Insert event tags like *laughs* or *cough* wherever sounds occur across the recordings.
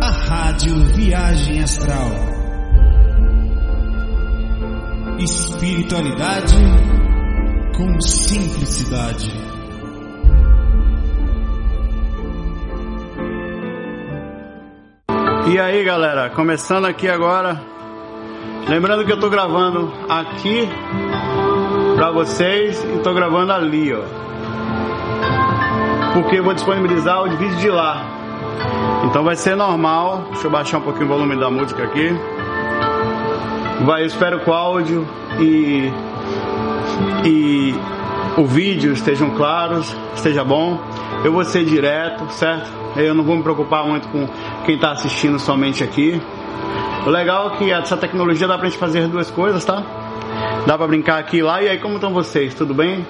A Rádio Viagem Astral. Espiritualidade com simplicidade. E aí galera, começando aqui agora. Lembrando que eu tô gravando aqui pra vocês e tô gravando ali, ó. Porque eu vou disponibilizar o vídeo de lá. Então vai ser normal. Deixa eu baixar um pouquinho o volume da música aqui. Vai, eu espero que o áudio e, e o vídeo estejam claros, esteja bom. Eu vou ser direto, certo? Eu não vou me preocupar muito com quem está assistindo somente aqui. O legal é que essa tecnologia dá pra gente fazer duas coisas, tá? Dá pra brincar aqui e lá. E aí, como estão vocês? Tudo bem?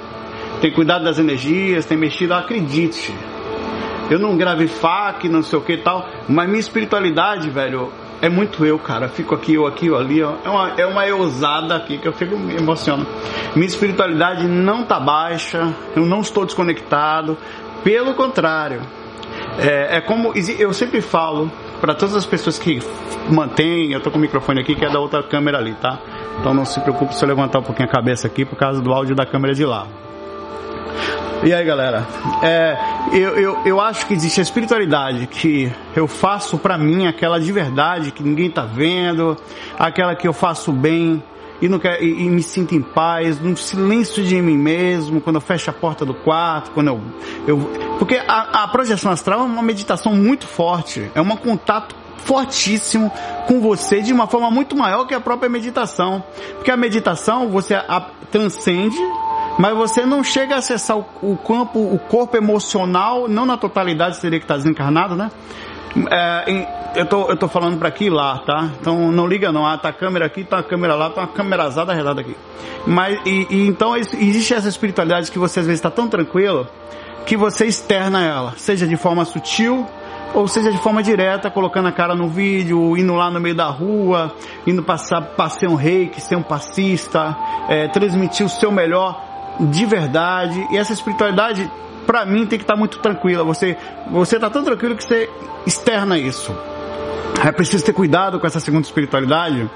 Tem cuidado das energias, tem mexido, acredite. Eu não gravei fac, não sei o que e tal, mas minha espiritualidade, velho, é muito eu, cara. Fico aqui, eu aqui, eu ali, ó. É uma, é uma eusada aqui que eu fico me emociono. Minha espiritualidade não tá baixa, eu não estou desconectado. Pelo contrário, é, é como eu sempre falo para todas as pessoas que mantêm, eu tô com o microfone aqui que é da outra câmera ali, tá? Então não se preocupe se eu levantar um pouquinho a cabeça aqui por causa do áudio da câmera de lá. E aí galera, é, eu, eu, eu acho que existe a espiritualidade que eu faço pra mim, aquela de verdade que ninguém tá vendo, aquela que eu faço bem e, não quer, e, e me sinto em paz, no silêncio de mim mesmo, quando eu fecho a porta do quarto, quando eu. eu porque a, a projeção astral é uma meditação muito forte, é um contato fortíssimo com você de uma forma muito maior que a própria meditação. Porque a meditação você a, transcende mas você não chega a acessar o, o campo, o corpo emocional, não na totalidade, seria que está desencarnado, né? É, em, eu, tô, eu tô falando para aqui e lá, tá? Então não liga não, ah, tá a câmera aqui, tá a câmera lá, tá uma câmerazada arredada aqui. Mas, e, e, então existe essa espiritualidade que você às vezes está tão tranquilo, que você externa ela, seja de forma sutil, ou seja de forma direta, colocando a cara no vídeo, indo lá no meio da rua, indo passar, passar um reiki, ser um passista, é, transmitir o seu melhor de verdade. E essa espiritualidade, para mim, tem que estar tá muito tranquila. Você, você tá tão tranquilo que você externa isso. É preciso ter cuidado com essa segunda espiritualidade,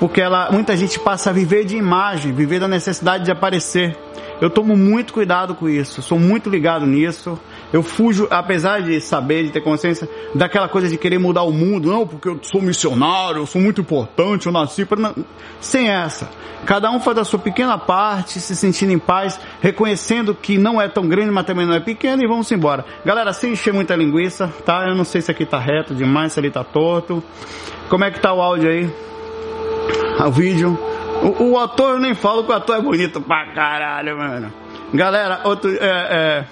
porque ela, muita gente passa a viver de imagem, viver da necessidade de aparecer. Eu tomo muito cuidado com isso, sou muito ligado nisso. Eu fujo, apesar de saber, de ter consciência daquela coisa de querer mudar o mundo, não, porque eu sou missionário, eu sou muito importante, eu nasci para. Sem essa. Cada um faz a sua pequena parte, se sentindo em paz, reconhecendo que não é tão grande, mas também não é pequeno e vamos embora. Galera, sem encher muita linguiça, tá? Eu não sei se aqui tá reto demais, se ali tá torto. Como é que tá o áudio aí? O vídeo? O, o, ator eu nem falo que o ator é bonito pra caralho, mano. Galera, outro. É, é,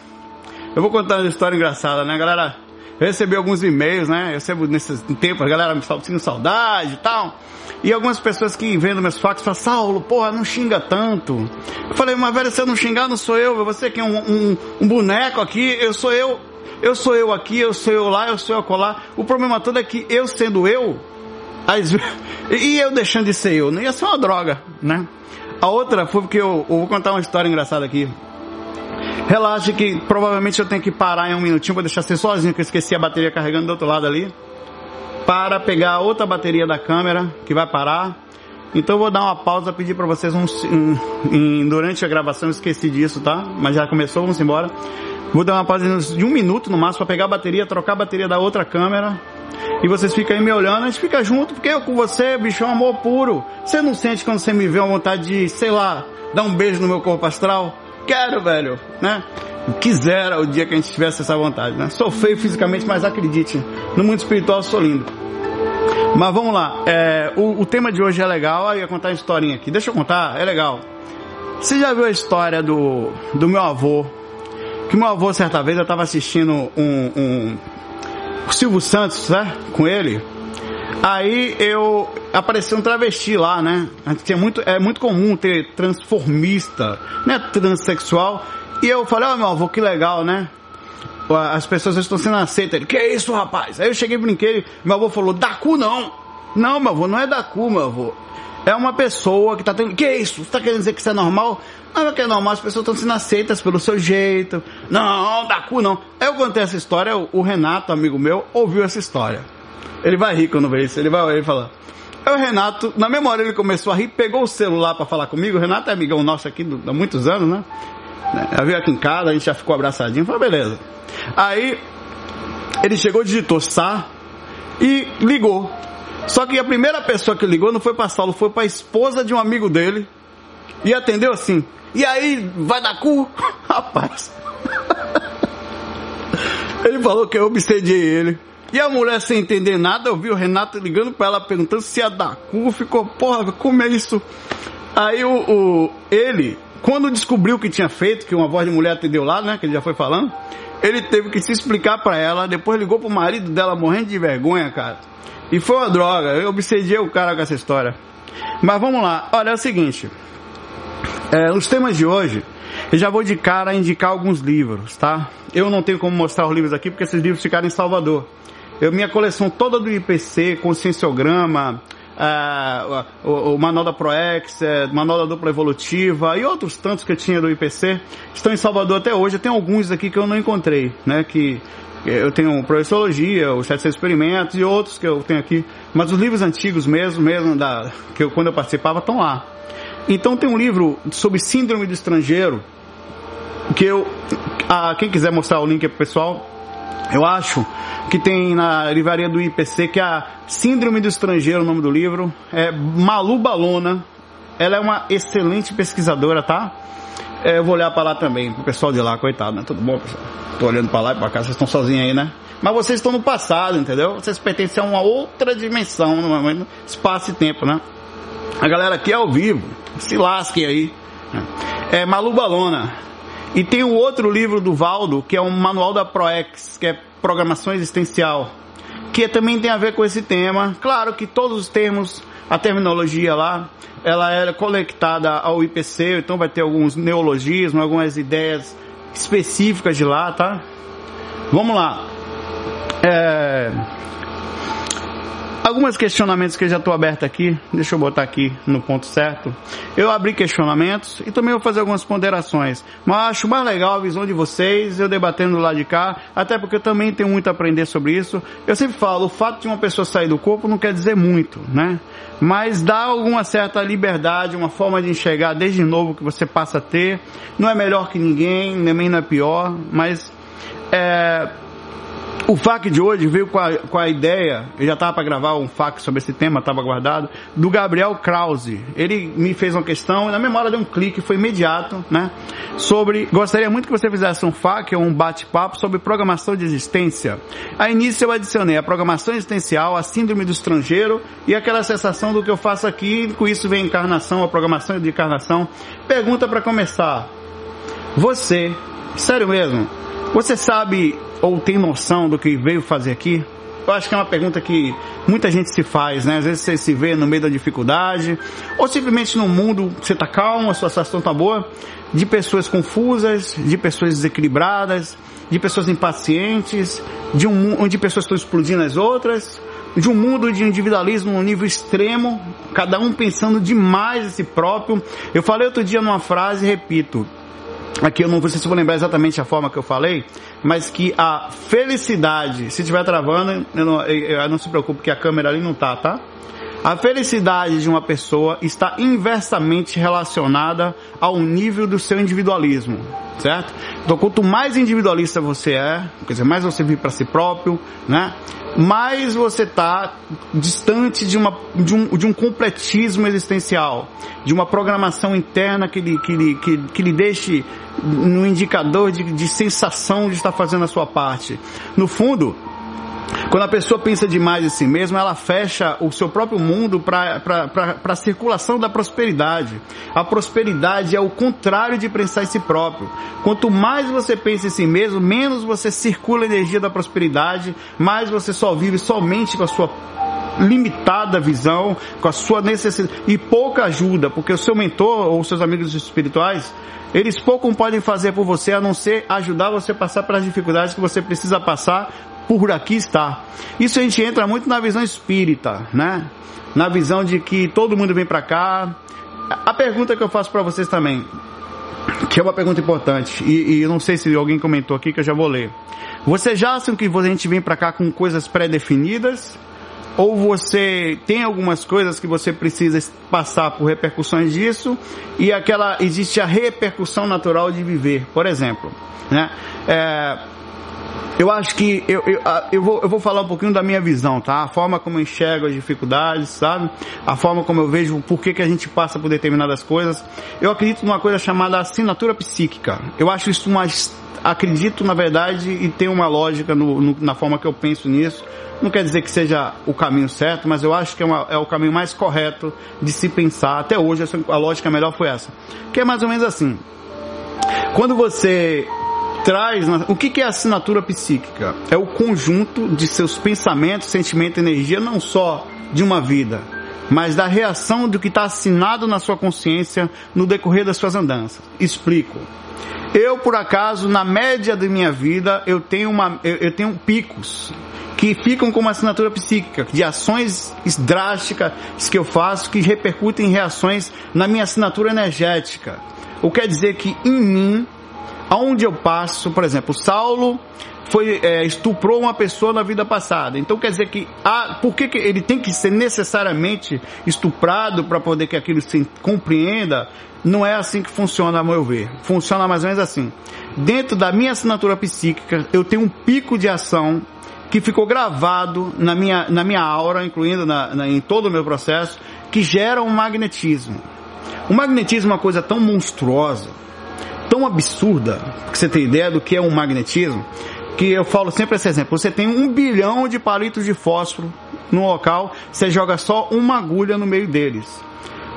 eu vou contar uma história engraçada, né, galera? Eu recebi alguns e-mails, né? Eu recebo nesses tempos, a galera me sentindo saudade e tal. E algumas pessoas que vendo meus fax falam, Saulo, porra, não xinga tanto. Eu falei, mas velho, se eu não xingar, não sou eu. Você que é um, um, um boneco aqui, eu sou eu. Eu sou eu aqui, eu sou eu lá, eu sou eu colar. O problema todo é que eu sendo eu, as, *laughs* e eu deixando de ser eu, não ia ser uma droga, né? A outra foi porque eu, eu vou contar uma história engraçada aqui. Relaxe que provavelmente eu tenho que parar em um minutinho para deixar ser sozinho, que eu esqueci a bateria carregando do outro lado ali. Para pegar outra bateria da câmera, que vai parar. Então eu vou dar uma pausa, pedir para vocês um, um, um, durante a gravação, esqueci disso, tá? Mas já começou, vamos embora. Vou dar uma pausa de um minuto no máximo para pegar a bateria, trocar a bateria da outra câmera e vocês ficam aí me olhando, a gente fica junto, porque eu com você, bicho, é um amor puro. Você não sente quando você me vê uma vontade de, sei lá, dar um beijo no meu corpo astral? Quero, velho, né? Quisera o dia que a gente tivesse essa vontade, né? Sou feio fisicamente, mas acredite, no mundo espiritual sou lindo. Mas vamos lá, é, o, o, tema de hoje é legal, aí eu ia contar uma historinha aqui. Deixa eu contar, é legal. Você já viu a história do, do meu avô? Que meu avô, certa vez, eu estava assistindo um, um, o Silvio Santos, né? Com ele. Aí eu apareceu um travesti lá, né? É muito, é muito comum ter transformista, né? Transsexual. E eu falei, ó oh, meu avô, que legal, né? As pessoas estão sendo aceitas. Ele, que é isso, rapaz? Aí eu cheguei e brinquei, meu avô falou, da cu não. Não, meu avô, não é da cu, meu avô. é uma pessoa que está tendo. Que isso? Você está querendo dizer que isso é normal? Não é que é normal, as pessoas estão sendo aceitas pelo seu jeito. Não, da cu não. Eu contei essa história, o Renato, amigo meu, ouviu essa história. Ele vai rir quando vê isso, ele vai ele falar. Aí o Renato, na memória ele começou a rir, pegou o celular para falar comigo. O Renato é amigão nosso aqui há muitos anos, né? Eu veio aqui em casa, a gente já ficou abraçadinho, falou, beleza. Aí ele chegou, digitou Sá e ligou. Só que a primeira pessoa que ligou não foi para Saulo, foi para esposa de um amigo dele. E atendeu assim. E aí, vai dar cu? *laughs* Rapaz. *laughs* ele falou que eu obsediei ele. E a mulher sem entender nada, ouviu o Renato ligando para ela perguntando se ia dar cu, ficou, porra, como é isso? Aí o, o, ele, quando descobriu o que tinha feito, que uma voz de mulher atendeu lá, né, que ele já foi falando, ele teve que se explicar para ela, depois ligou pro marido dela morrendo de vergonha, cara. E foi uma droga, eu obsediei o cara com essa história. Mas vamos lá, olha é o seguinte, é, os temas de hoje, eu já vou de cara indicar alguns livros, tá? Eu não tenho como mostrar os livros aqui porque esses livros ficaram em Salvador. Eu, minha coleção toda do IPC, conscienciograma, uh, o, o, manual da ProEx, uh, manual da dupla evolutiva e outros tantos que eu tinha do IPC estão em Salvador até hoje. Tem alguns aqui que eu não encontrei, né? Que eu tenho Professologia, os 700 Experimentos e outros que eu tenho aqui. Mas os livros antigos mesmo, mesmo da, que eu, quando eu participava, estão lá. Então tem um livro sobre síndrome do estrangeiro, que eu, ah, quem quiser mostrar o link aí pro pessoal, eu acho que tem na livraria do IPC, que a Síndrome do Estrangeiro, o nome do livro. É Malu Balona. Ela é uma excelente pesquisadora, tá? É, eu vou olhar para lá também, pro pessoal de lá, coitado, né? Tudo bom, pessoal? Tô olhando para lá e para cá, vocês estão sozinhos aí, né? Mas vocês estão no passado, entendeu? Vocês pertencem a uma outra dimensão, no espaço e tempo, né? A galera aqui é ao vivo, se lasquem aí. É Malu Balona. E tem o outro livro do Valdo, que é um manual da ProEx, que é Programação Existencial, que também tem a ver com esse tema. Claro que todos os termos, a terminologia lá, ela é conectada ao IPC, então vai ter alguns neologismos, algumas ideias específicas de lá, tá? Vamos lá. É... Alguns questionamentos que eu já estou aberto aqui, deixa eu botar aqui no ponto certo. Eu abri questionamentos e também vou fazer algumas ponderações. Mas acho mais legal a visão de vocês, eu debatendo lá de cá, até porque eu também tenho muito a aprender sobre isso. Eu sempre falo, o fato de uma pessoa sair do corpo não quer dizer muito, né? Mas dá alguma certa liberdade, uma forma de enxergar desde novo que você passa a ter. Não é melhor que ninguém, também não é pior, mas é, o FAQ de hoje veio com a, com a ideia, eu já estava para gravar um FAQ sobre esse tema, estava guardado, do Gabriel Krause. Ele me fez uma questão e na memória deu um clique, foi imediato, né? Sobre, gostaria muito que você fizesse um FAQ ou um bate-papo sobre programação de existência. A início eu adicionei a programação existencial, a síndrome do estrangeiro e aquela sensação do que eu faço aqui, com isso vem a encarnação, a programação de encarnação. Pergunta para começar. Você, sério mesmo, você sabe ou tem noção do que veio fazer aqui? Eu acho que é uma pergunta que muita gente se faz, né? Às vezes você se vê no meio da dificuldade, ou simplesmente no mundo você está calmo, a sua situação está boa, de pessoas confusas, de pessoas desequilibradas, de pessoas impacientes, de um onde pessoas estão explodindo as outras, de um mundo de individualismo no nível extremo, cada um pensando demais em si próprio. Eu falei outro dia numa frase, repito, aqui eu não sei se vou lembrar exatamente a forma que eu falei, mas que a felicidade, se estiver travando, eu não, eu não se preocupe que a câmera ali não tá, tá? A felicidade de uma pessoa está inversamente relacionada ao nível do seu individualismo, certo? Então, quanto mais individualista você é, quer dizer, mais você vive para si próprio, né? Mais você está distante de, uma, de, um, de um completismo existencial, de uma programação interna que lhe, que lhe, que, que lhe deixe no indicador de, de sensação de estar fazendo a sua parte. No fundo, quando a pessoa pensa demais em si mesma, ela fecha o seu próprio mundo para a circulação da prosperidade. A prosperidade é o contrário de pensar em si próprio. Quanto mais você pensa em si mesmo, menos você circula a energia da prosperidade, mais você só vive somente com a sua limitada visão, com a sua necessidade e pouca ajuda, porque o seu mentor ou seus amigos espirituais, eles pouco podem fazer por você a não ser ajudar você a passar pelas dificuldades que você precisa passar por aqui estar. Isso a gente entra muito na visão espírita, né? Na visão de que todo mundo vem para cá. A pergunta que eu faço para vocês também, que é uma pergunta importante, e, e não sei se alguém comentou aqui que eu já vou ler. Vocês já acham que a gente vem para cá com coisas pré-definidas? Ou você tem algumas coisas que você precisa passar por repercussões disso e aquela existe a repercussão natural de viver, por exemplo, né? É, eu acho que eu, eu, eu, vou, eu vou falar um pouquinho da minha visão, tá? A forma como eu enxergo as dificuldades, sabe? A forma como eu vejo por que, que a gente passa por determinadas coisas. Eu acredito numa coisa chamada assinatura psíquica. Eu acho isso uma. Acredito, na verdade, e tem uma lógica no, no, na forma que eu penso nisso. Não quer dizer que seja o caminho certo, mas eu acho que é, uma, é o caminho mais correto de se pensar. Até hoje, a lógica melhor foi essa. Que é mais ou menos assim. Quando você traz. O que é assinatura psíquica? É o conjunto de seus pensamentos, sentimento e energia, não só de uma vida, mas da reação do que está assinado na sua consciência no decorrer das suas andanças. Explico. Eu, por acaso, na média da minha vida, eu tenho, uma, eu, eu tenho picos que ficam como assinatura psíquica, de ações drásticas que eu faço que repercutem em reações na minha assinatura energética. O que quer dizer que em mim aonde eu passo, por exemplo, Saulo foi é, estuprou uma pessoa na vida passada. Então quer dizer que ah, por que, que ele tem que ser necessariamente estuprado para poder que aquilo se compreenda? Não é assim que funciona, a meu ver. Funciona mais ou menos assim. Dentro da minha assinatura psíquica, eu tenho um pico de ação que ficou gravado na minha, na minha aura, incluindo na, na, em todo o meu processo, que gera um magnetismo. O magnetismo é uma coisa tão monstruosa, tão absurda, que você tem ideia do que é um magnetismo, que eu falo sempre esse exemplo. Você tem um bilhão de palitos de fósforo no local, você joga só uma agulha no meio deles.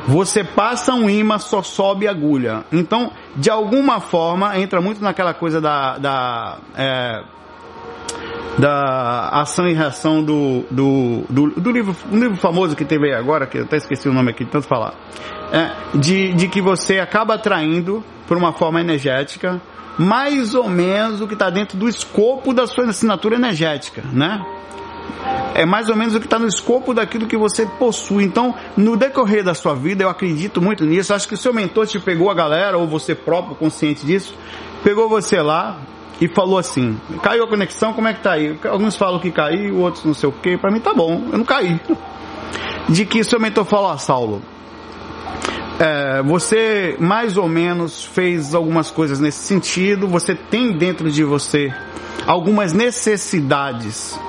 Você passa um imã, só sobe agulha. Então, de alguma forma, entra muito naquela coisa da, da é, da ação e reação do, do, do, do, livro, um livro famoso que teve aí agora, que eu até esqueci o nome aqui de tanto falar, é, de, de que você acaba atraindo por uma forma energética mais ou menos o que está dentro do escopo da sua assinatura energética, né? É mais ou menos o que está no escopo daquilo que você possui. Então, no decorrer da sua vida, eu acredito muito nisso. Acho que o seu mentor te pegou a galera, ou você próprio consciente disso, pegou você lá, e falou assim: caiu a conexão, como é que tá aí? Alguns falam que caiu, outros não sei o que. Para mim tá bom, eu não caí. *laughs* De que seu mentor falou a Saulo: é, você mais ou menos fez algumas coisas nesse sentido, você tem dentro de você algumas necessidades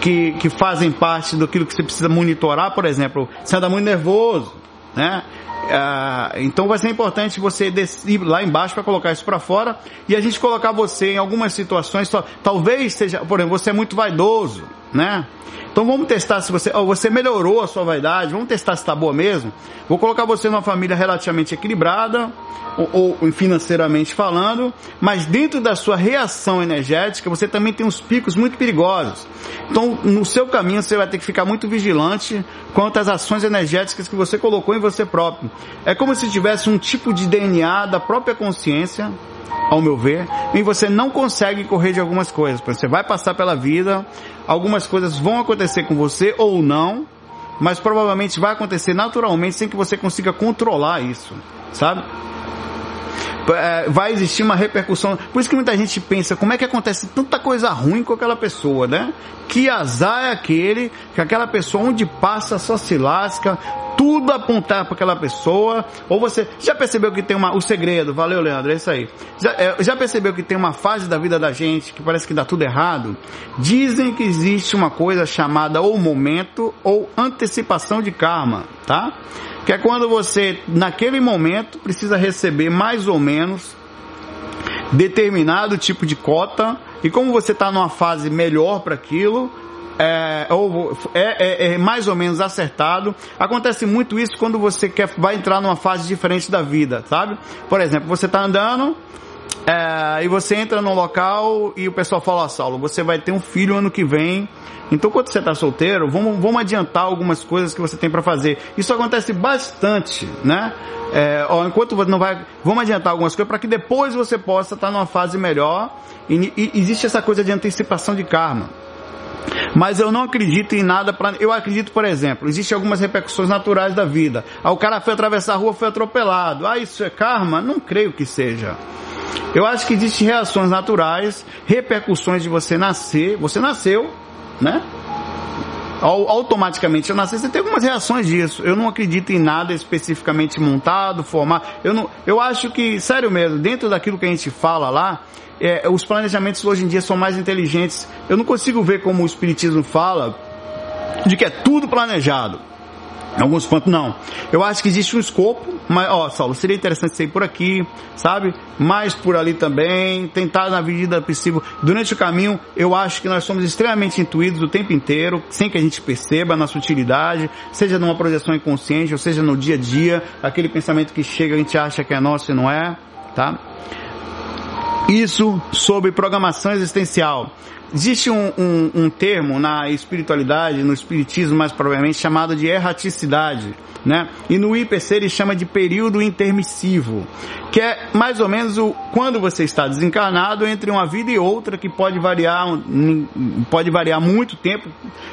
que, que fazem parte daquilo que você precisa monitorar, por exemplo, você anda muito nervoso, né? Ah, então vai ser importante você ir lá embaixo para colocar isso para fora e a gente colocar você em algumas situações, talvez seja, por exemplo, você é muito vaidoso, né? Então vamos testar se você, oh, você melhorou a sua vaidade, vamos testar se está boa mesmo. Vou colocar você numa família relativamente equilibrada, ou, ou, financeiramente falando, mas dentro da sua reação energética você também tem uns picos muito perigosos. Então no seu caminho você vai ter que ficar muito vigilante quanto às ações energéticas que você colocou em você próprio. É como se tivesse um tipo de DNA da própria consciência ao meu ver, e você não consegue correr de algumas coisas. Você vai passar pela vida, algumas coisas vão acontecer com você ou não, mas provavelmente vai acontecer naturalmente sem que você consiga controlar isso, sabe? É, vai existir uma repercussão. Por isso que muita gente pensa, como é que acontece tanta coisa ruim com aquela pessoa, né? Que azar é aquele que aquela pessoa onde passa só se lasca, tudo apontar para aquela pessoa, ou você já percebeu que tem uma, o segredo, valeu Leandro, é isso aí. Já, é, já percebeu que tem uma fase da vida da gente que parece que dá tudo errado? Dizem que existe uma coisa chamada ou momento ou antecipação de karma, tá? Que é quando você, naquele momento, precisa receber mais ou menos determinado tipo de cota, e como você está numa fase melhor para aquilo, é, ou é, é, é, mais ou menos acertado. Acontece muito isso quando você quer, vai entrar numa fase diferente da vida, sabe? Por exemplo, você está andando é, e você entra num local e o pessoal fala, ah, Saulo, você vai ter um filho ano que vem. Então, quando você está solteiro, vamos, vamos adiantar algumas coisas que você tem para fazer. Isso acontece bastante, né? É, ó, enquanto você não vai, vamos adiantar algumas coisas para que depois você possa estar tá numa fase melhor. E, e existe essa coisa de antecipação de karma. Mas eu não acredito em nada para. Eu acredito, por exemplo, existem algumas repercussões naturais da vida. Ah, o cara foi atravessar a rua, foi atropelado. Ah, isso é karma? Não creio que seja. Eu acho que existem reações naturais, repercussões de você nascer. Você nasceu, né? automaticamente eu nasci, você tem algumas reações disso. Eu não acredito em nada especificamente montado, formado. Eu não, eu acho que, sério mesmo, dentro daquilo que a gente fala lá, é, os planejamentos hoje em dia são mais inteligentes. Eu não consigo ver como o Espiritismo fala de que é tudo planejado. Alguns pontos não. Eu acho que existe um escopo, mas, ó, Saulo, seria interessante ser por aqui, sabe? Mais por ali também, tentar na medida possível. Durante o caminho, eu acho que nós somos extremamente intuídos o tempo inteiro, sem que a gente perceba na sutilidade, seja numa projeção inconsciente, ou seja no dia a dia, aquele pensamento que chega, a gente acha que é nosso e não é, tá? Isso sobre programação existencial. Existe um, um, um, termo na espiritualidade, no espiritismo mais provavelmente, chamado de erraticidade, né? E no IPC ele chama de período intermissivo, que é mais ou menos o, quando você está desencarnado entre uma vida e outra, que pode variar, pode variar muito tempo,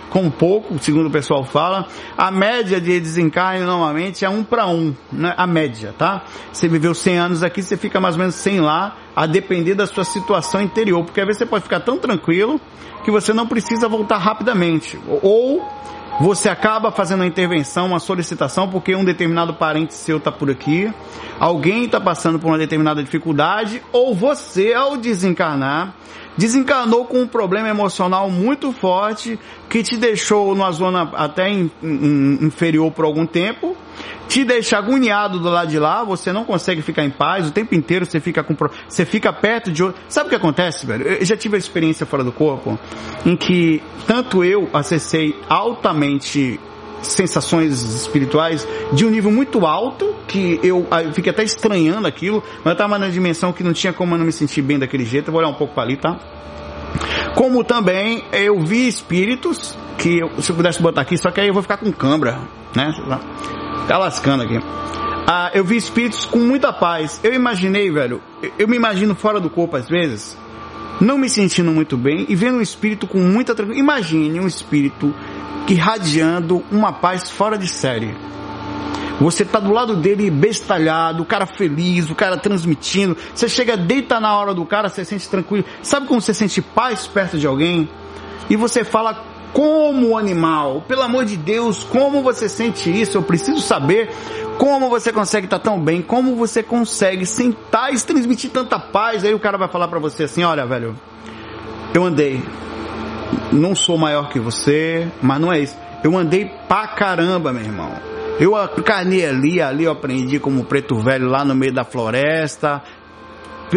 com pouco, segundo o pessoal fala. A média de desencarne normalmente é um para um, né? A média, tá? Você viveu 100 anos aqui, você fica mais ou menos 100 lá, a depender da sua situação interior, porque às vezes você pode ficar tão tranquilo que você não precisa voltar rapidamente. Ou você acaba fazendo uma intervenção, uma solicitação, porque um determinado parente seu está por aqui, alguém está passando por uma determinada dificuldade, ou você, ao desencarnar, desencarnou com um problema emocional muito forte que te deixou numa zona até in, in, inferior por algum tempo, te deixa agoniado do lado de lá, você não consegue ficar em paz, o tempo inteiro você fica com você fica perto de outro. Sabe o que acontece, velho? Eu já tive a experiência fora do corpo em que tanto eu acessei altamente sensações espirituais de um nível muito alto, que eu, eu fiquei até estranhando aquilo, mas eu estava na dimensão que não tinha como eu não me sentir bem daquele jeito. Eu vou olhar um pouco para ali, tá? Como também eu vi espíritos que eu, se eu pudesse botar aqui, só que aí eu vou ficar com cãibra, né? Tá lascando aqui. Ah, eu vi espíritos com muita paz. Eu imaginei, velho, eu me imagino fora do corpo às vezes, não me sentindo muito bem e vendo um espírito com muita tranquilidade. Imagine um espírito irradiando uma paz fora de série. Você tá do lado dele bestalhado, o cara feliz, o cara transmitindo. Você chega, deita na hora do cara, você sente tranquilo. Sabe como você sente paz perto de alguém? E você fala como animal, pelo amor de Deus, como você sente isso? Eu preciso saber como você consegue estar tão bem, como você consegue sentar e transmitir tanta paz. Aí o cara vai falar para você assim: olha, velho, eu andei, não sou maior que você, mas não é isso. Eu andei pra caramba, meu irmão. Eu encarnei ali, ali eu aprendi como preto velho lá no meio da floresta,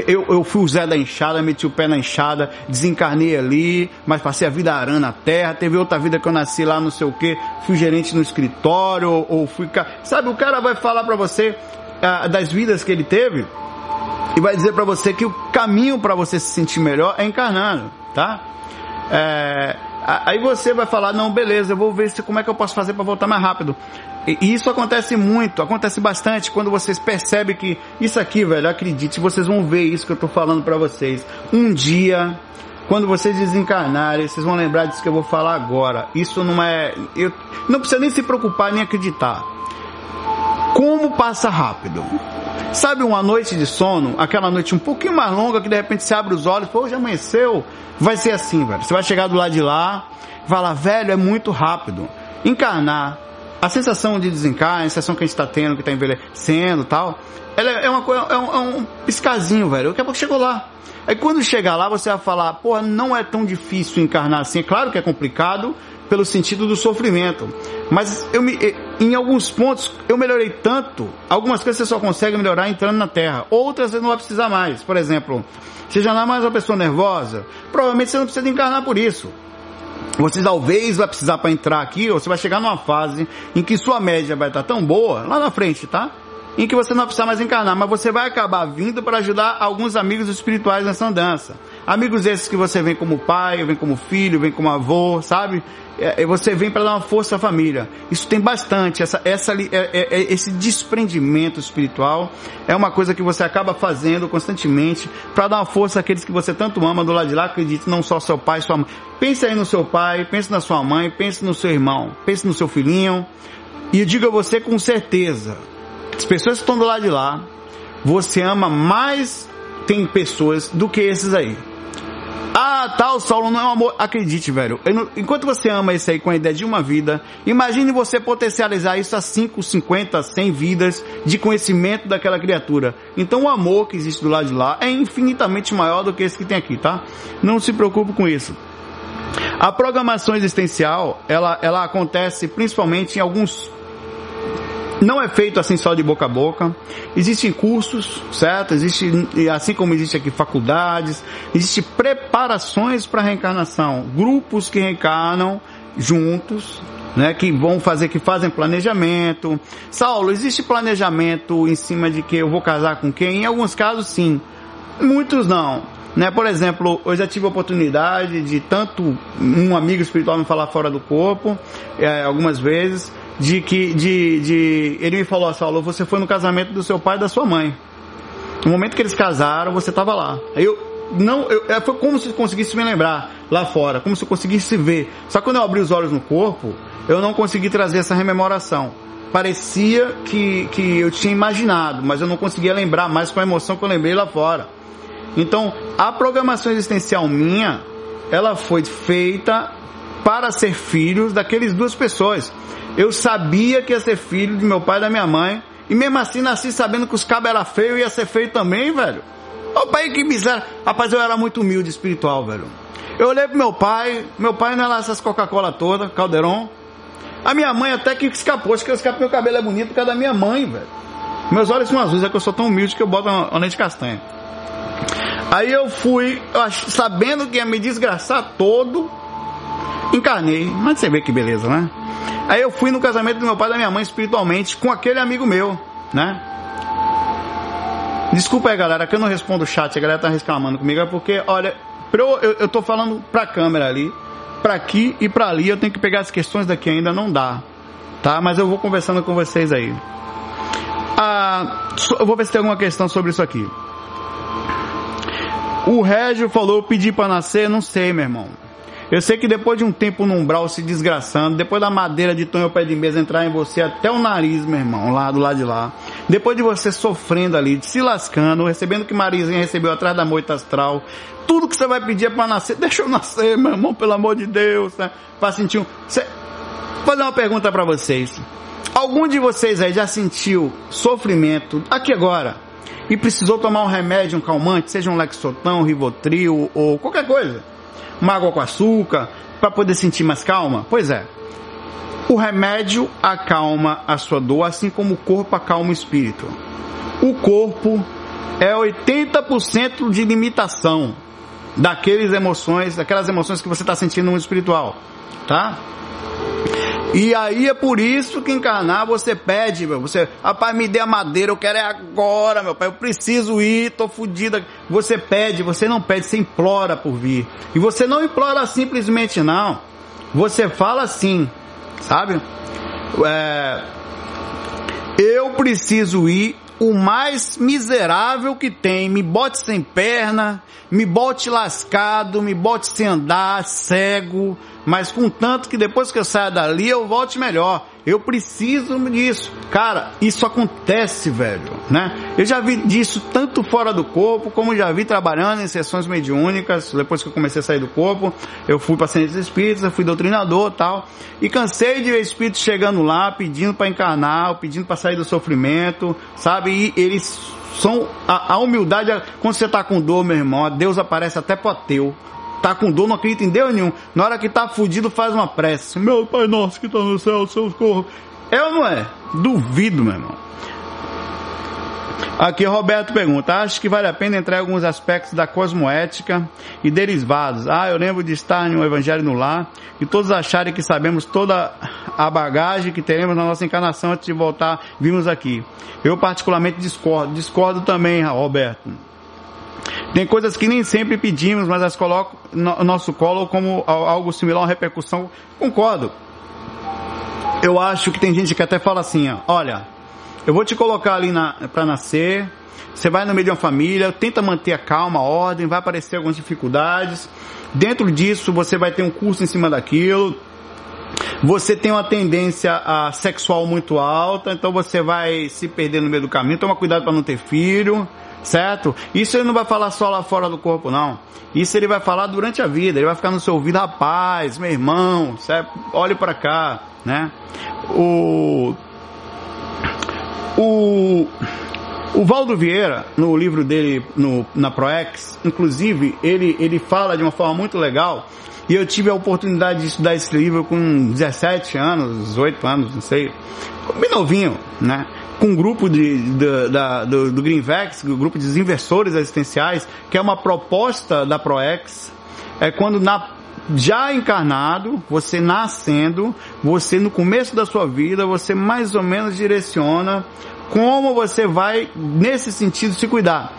eu, eu fui o Zé da enxada, meti o pé na enxada, desencarnei ali, mas passei a vida arando na terra. Teve outra vida que eu nasci lá, não sei o que, fui gerente no escritório, ou, ou fui. Sabe, o cara vai falar para você ah, das vidas que ele teve e vai dizer para você que o caminho para você se sentir melhor é encarnando, tá? É, aí você vai falar, não, beleza, eu vou ver se, como é que eu posso fazer para voltar mais rápido. E isso acontece muito, acontece bastante quando vocês percebem que isso aqui, velho, acredite, vocês vão ver isso que eu tô falando para vocês. Um dia, quando vocês desencarnarem, vocês vão lembrar disso que eu vou falar agora. Isso não é, eu não precisa nem se preocupar nem acreditar. Como passa rápido. Sabe uma noite de sono, aquela noite um pouquinho mais longa que de repente você abre os olhos, pô, já amanheceu. Vai ser assim, velho. Você vai chegar do lado de lá, falar, velho, é muito rápido. Encarnar a sensação de desencarne, a sensação que a gente está tendo, que está envelhecendo e tal, ela é, uma coisa, é um, é um piscazinho, velho. Daqui a pouco chegou lá. Aí quando chegar lá, você vai falar, porra, não é tão difícil encarnar assim. É claro que é complicado pelo sentido do sofrimento. Mas eu me, em alguns pontos eu melhorei tanto, algumas coisas você só consegue melhorar entrando na Terra. Outras você não vai precisar mais. Por exemplo, você já não é mais uma pessoa nervosa, provavelmente você não precisa encarnar por isso. Você talvez vai precisar para entrar aqui, ou você vai chegar numa fase em que sua média vai estar tão boa, lá na frente, tá? Em que você não vai precisar mais encarnar, mas você vai acabar vindo para ajudar alguns amigos espirituais nessa andança. Amigos esses que você vem como pai, vem como filho, vem como avô, sabe? É, você vem para dar uma força à família. Isso tem bastante, essa, essa, é, é, é, esse desprendimento espiritual é uma coisa que você acaba fazendo constantemente para dar uma força àqueles que você tanto ama do lado de lá, acredite, não só seu pai, sua mãe. Pense aí no seu pai, pense na sua mãe, pense no seu irmão, pense no seu filhinho. E eu digo a você com certeza, as pessoas que estão do lado de lá, você ama mais tem pessoas do que esses aí. Ah, tal, Saulo não é um amor. Acredite, velho. enquanto você ama isso aí com a ideia de uma vida, imagine você potencializar isso a 5, 50, 100 vidas de conhecimento daquela criatura. Então o amor que existe do lado de lá é infinitamente maior do que esse que tem aqui, tá? Não se preocupe com isso. A programação existencial, ela, ela acontece principalmente em alguns não é feito assim só de boca a boca. Existem cursos, certo? Existe, assim como existe aqui faculdades, existe preparações para reencarnação, grupos que reencarnam juntos, né, que vão fazer, que fazem planejamento. Saulo, existe planejamento em cima de que eu vou casar com quem? Em alguns casos sim, muitos não. Né? Por exemplo, eu já tive a oportunidade de tanto um amigo espiritual me falar fora do corpo, é, algumas vezes, de que de, de ele me falou, Saulo, você foi no casamento do seu pai e da sua mãe. No momento que eles casaram, você estava lá. Aí eu não, eu, é, foi como se conseguisse me lembrar lá fora, como se eu conseguisse ver. Só que quando eu abri os olhos no corpo, eu não consegui trazer essa rememoração. Parecia que, que eu tinha imaginado, mas eu não conseguia lembrar mais com a emoção que eu lembrei lá fora. Então, a programação existencial minha, ela foi feita para ser filhos daqueles duas pessoas. Eu sabia que ia ser filho de meu pai e da minha mãe. E mesmo assim nasci sabendo que os cabos eram feios e ia ser feio também, velho. Ô pai, que miséria. Rapaz, eu era muito humilde espiritual, velho. Eu olhei pro meu pai, meu pai não era essas Coca-Cola toda, caldeirão. A minha mãe até que escapou, acho que eu escapei, meu cabelo é bonito por causa da minha mãe, velho. Meus olhos são azuis, é que eu sou tão humilde que eu boto uma lente castanha. Aí eu fui, sabendo que ia me desgraçar todo, encarnei. Mas você vê que beleza, né? Aí eu fui no casamento do meu pai e da minha mãe espiritualmente com aquele amigo meu, né? Desculpa aí, galera, que eu não respondo o chat, a galera tá reclamando comigo, é porque, olha, eu, eu, eu tô falando pra câmera ali, pra aqui e pra ali, eu tenho que pegar as questões daqui ainda, não dá, tá? Mas eu vou conversando com vocês aí. Ah, eu vou ver se tem alguma questão sobre isso aqui. O Régio falou, pedir para nascer, não sei, meu irmão. Eu sei que depois de um tempo no umbral se desgraçando, depois da madeira de tonho pé de mesa entrar em você até o nariz, meu irmão, lá do lado de lá. Depois de você sofrendo ali, se lascando, recebendo o que Marizinha recebeu atrás da moita astral. Tudo que você vai pedir é pra nascer. Deixa eu nascer, meu irmão, pelo amor de Deus, né? Pra sentir um... Cê... Vou fazer uma pergunta para vocês. Algum de vocês aí já sentiu sofrimento aqui agora e precisou tomar um remédio, um calmante, seja um Lexotan, Rivotril ou qualquer coisa? Uma água com açúcar, para poder sentir mais calma? Pois é. O remédio acalma a sua dor, assim como o corpo acalma o espírito. O corpo é 80% de limitação daquelas emoções, daquelas emoções que você está sentindo no espiritual, tá? E aí é por isso que encarnar você pede, meu. Você, rapaz, me dê a madeira, eu quero é agora, meu pai. Eu preciso ir, tô fodida. Você pede, você não pede, você implora por vir. E você não implora simplesmente, não. Você fala assim, sabe? É, eu preciso ir o mais miserável que tem. Me bote sem perna, me bote lascado, me bote sem andar, cego mas contanto que depois que eu saia dali eu volte melhor. Eu preciso disso. Cara, isso acontece, velho, né? Eu já vi disso tanto fora do corpo, como já vi trabalhando em sessões mediúnicas, depois que eu comecei a sair do corpo, eu fui para centros espíritas, fui doutrinador tal, e cansei de ver espíritos chegando lá, pedindo para encarnar, pedindo para sair do sofrimento, sabe? E eles são a, a humildade, quando você tá com dor, meu irmão, Deus aparece até pro ateu tá com dor, não acredita em Deus nenhum. Na hora que tá fudido, faz uma prece. Meu Pai Nosso que tá no céu, seu corpo. É ou não é? Duvido, meu irmão. Aqui Roberto pergunta, acho que vale a pena entrar em alguns aspectos da cosmoética e derivados. Ah, eu lembro de estar em um evangelho no lar e todos acharem que sabemos toda a bagagem que teremos na nossa encarnação antes de voltar, vimos aqui. Eu particularmente discordo, discordo também, Roberto. Tem coisas que nem sempre pedimos, mas as colocam no nosso colo como algo similar, uma repercussão. Concordo. Eu acho que tem gente que até fala assim, ó, olha, eu vou te colocar ali na, para nascer, você vai no meio de uma família, tenta manter a calma, a ordem, vai aparecer algumas dificuldades. Dentro disso, você vai ter um curso em cima daquilo. Você tem uma tendência a sexual muito alta, então você vai se perder no meio do caminho. Toma cuidado para não ter filho, certo? Isso ele não vai falar só lá fora do corpo, não. Isso ele vai falar durante a vida. Ele vai ficar no seu ouvido, rapaz, meu irmão, certo? olhe para cá, né? O o o Valdo Vieira, no livro dele, no, na ProEx, inclusive, ele, ele fala de uma forma muito legal, e eu tive a oportunidade de estudar esse livro com 17 anos, 18 anos, não sei, bem novinho, né? Com um grupo de, de da, do, do Greenvex, o grupo de inversores existenciais, que é uma proposta da ProEx, é quando na já encarnado, você nascendo, você no começo da sua vida, você mais ou menos direciona como você vai, nesse sentido, se cuidar.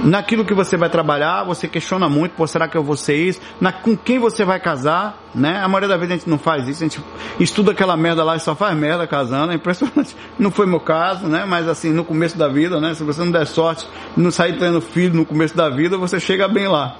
Naquilo que você vai trabalhar, você questiona muito, pô, será que eu vou ser isso? Na, com quem você vai casar, né? A maioria da vez a gente não faz isso, a gente estuda aquela merda lá e só faz merda casando, é impressionante. *laughs* Não foi meu caso, né? Mas assim, no começo da vida, né? Se você não der sorte, não sair tendo filho no começo da vida, você chega bem lá.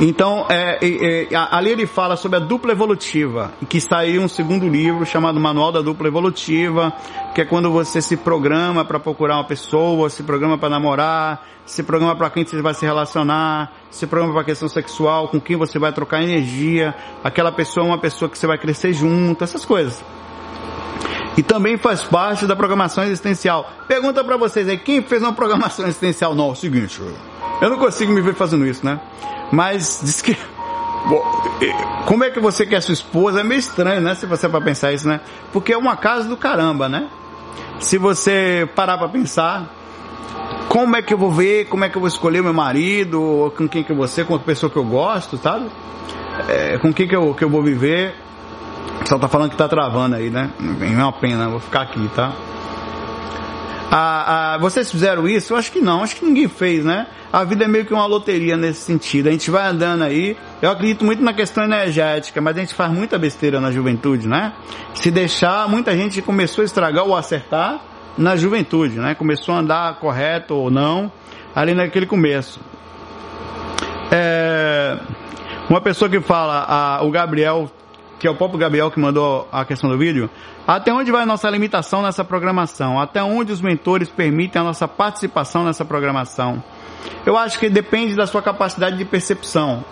Então, é, é, ali ele fala sobre a dupla evolutiva, que saiu um segundo livro chamado Manual da Dupla Evolutiva, que é quando você se programa para procurar uma pessoa, se programa para namorar, se programa para quem você vai se relacionar, se programa para questão sexual, com quem você vai trocar energia, aquela pessoa é uma pessoa que você vai crescer junto, essas coisas. E também faz parte da programação existencial. Pergunta para vocês aí, quem fez uma programação existencial? Não, é o seguinte, eu não consigo me ver fazendo isso, né? Mas diz que. *laughs* Como é que você quer sua esposa? É meio estranho, né? Se você para pensar isso, né? Porque é uma casa do caramba, né? Se você parar para pensar, como é que eu vou ver, como é que eu vou escolher meu marido, com quem que eu vou ser, com a pessoa que eu gosto, sabe? É, com quem que eu, que eu vou viver. Só tá falando que tá travando aí, né? É uma pena, vou ficar aqui, tá? Ah, ah, vocês fizeram isso? Eu acho que não, acho que ninguém fez, né? A vida é meio que uma loteria nesse sentido. A gente vai andando aí. Eu acredito muito na questão energética, mas a gente faz muita besteira na juventude, né? Se deixar, muita gente começou a estragar ou acertar na juventude, né? Começou a andar correto ou não, ali naquele começo. É, uma pessoa que fala, a, o Gabriel que é o próprio Gabriel que mandou a questão do vídeo, até onde vai a nossa limitação nessa programação? Até onde os mentores permitem a nossa participação nessa programação? Eu acho que depende da sua capacidade de percepção,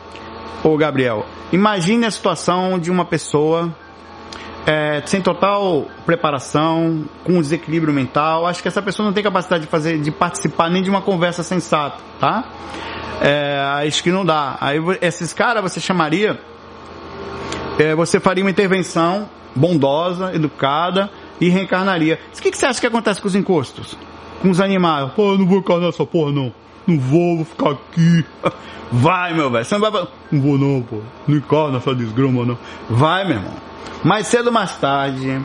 ô Gabriel. Imagine a situação de uma pessoa é, sem total preparação, com desequilíbrio mental. Acho que essa pessoa não tem capacidade de fazer, de participar nem de uma conversa sensata, tá? É, acho que não dá. Aí esses caras você chamaria é, você faria uma intervenção bondosa, educada e reencarnaria. O que, que você acha que acontece com os encostos? Com os animais? Pô, eu não vou encarnar essa porra não. Não vou, vou ficar aqui. *laughs* Vai, meu velho. Você não vai Não vou não, pô. Não encarna essa desgrama não. Vai, meu irmão. Mais cedo ou mais tarde,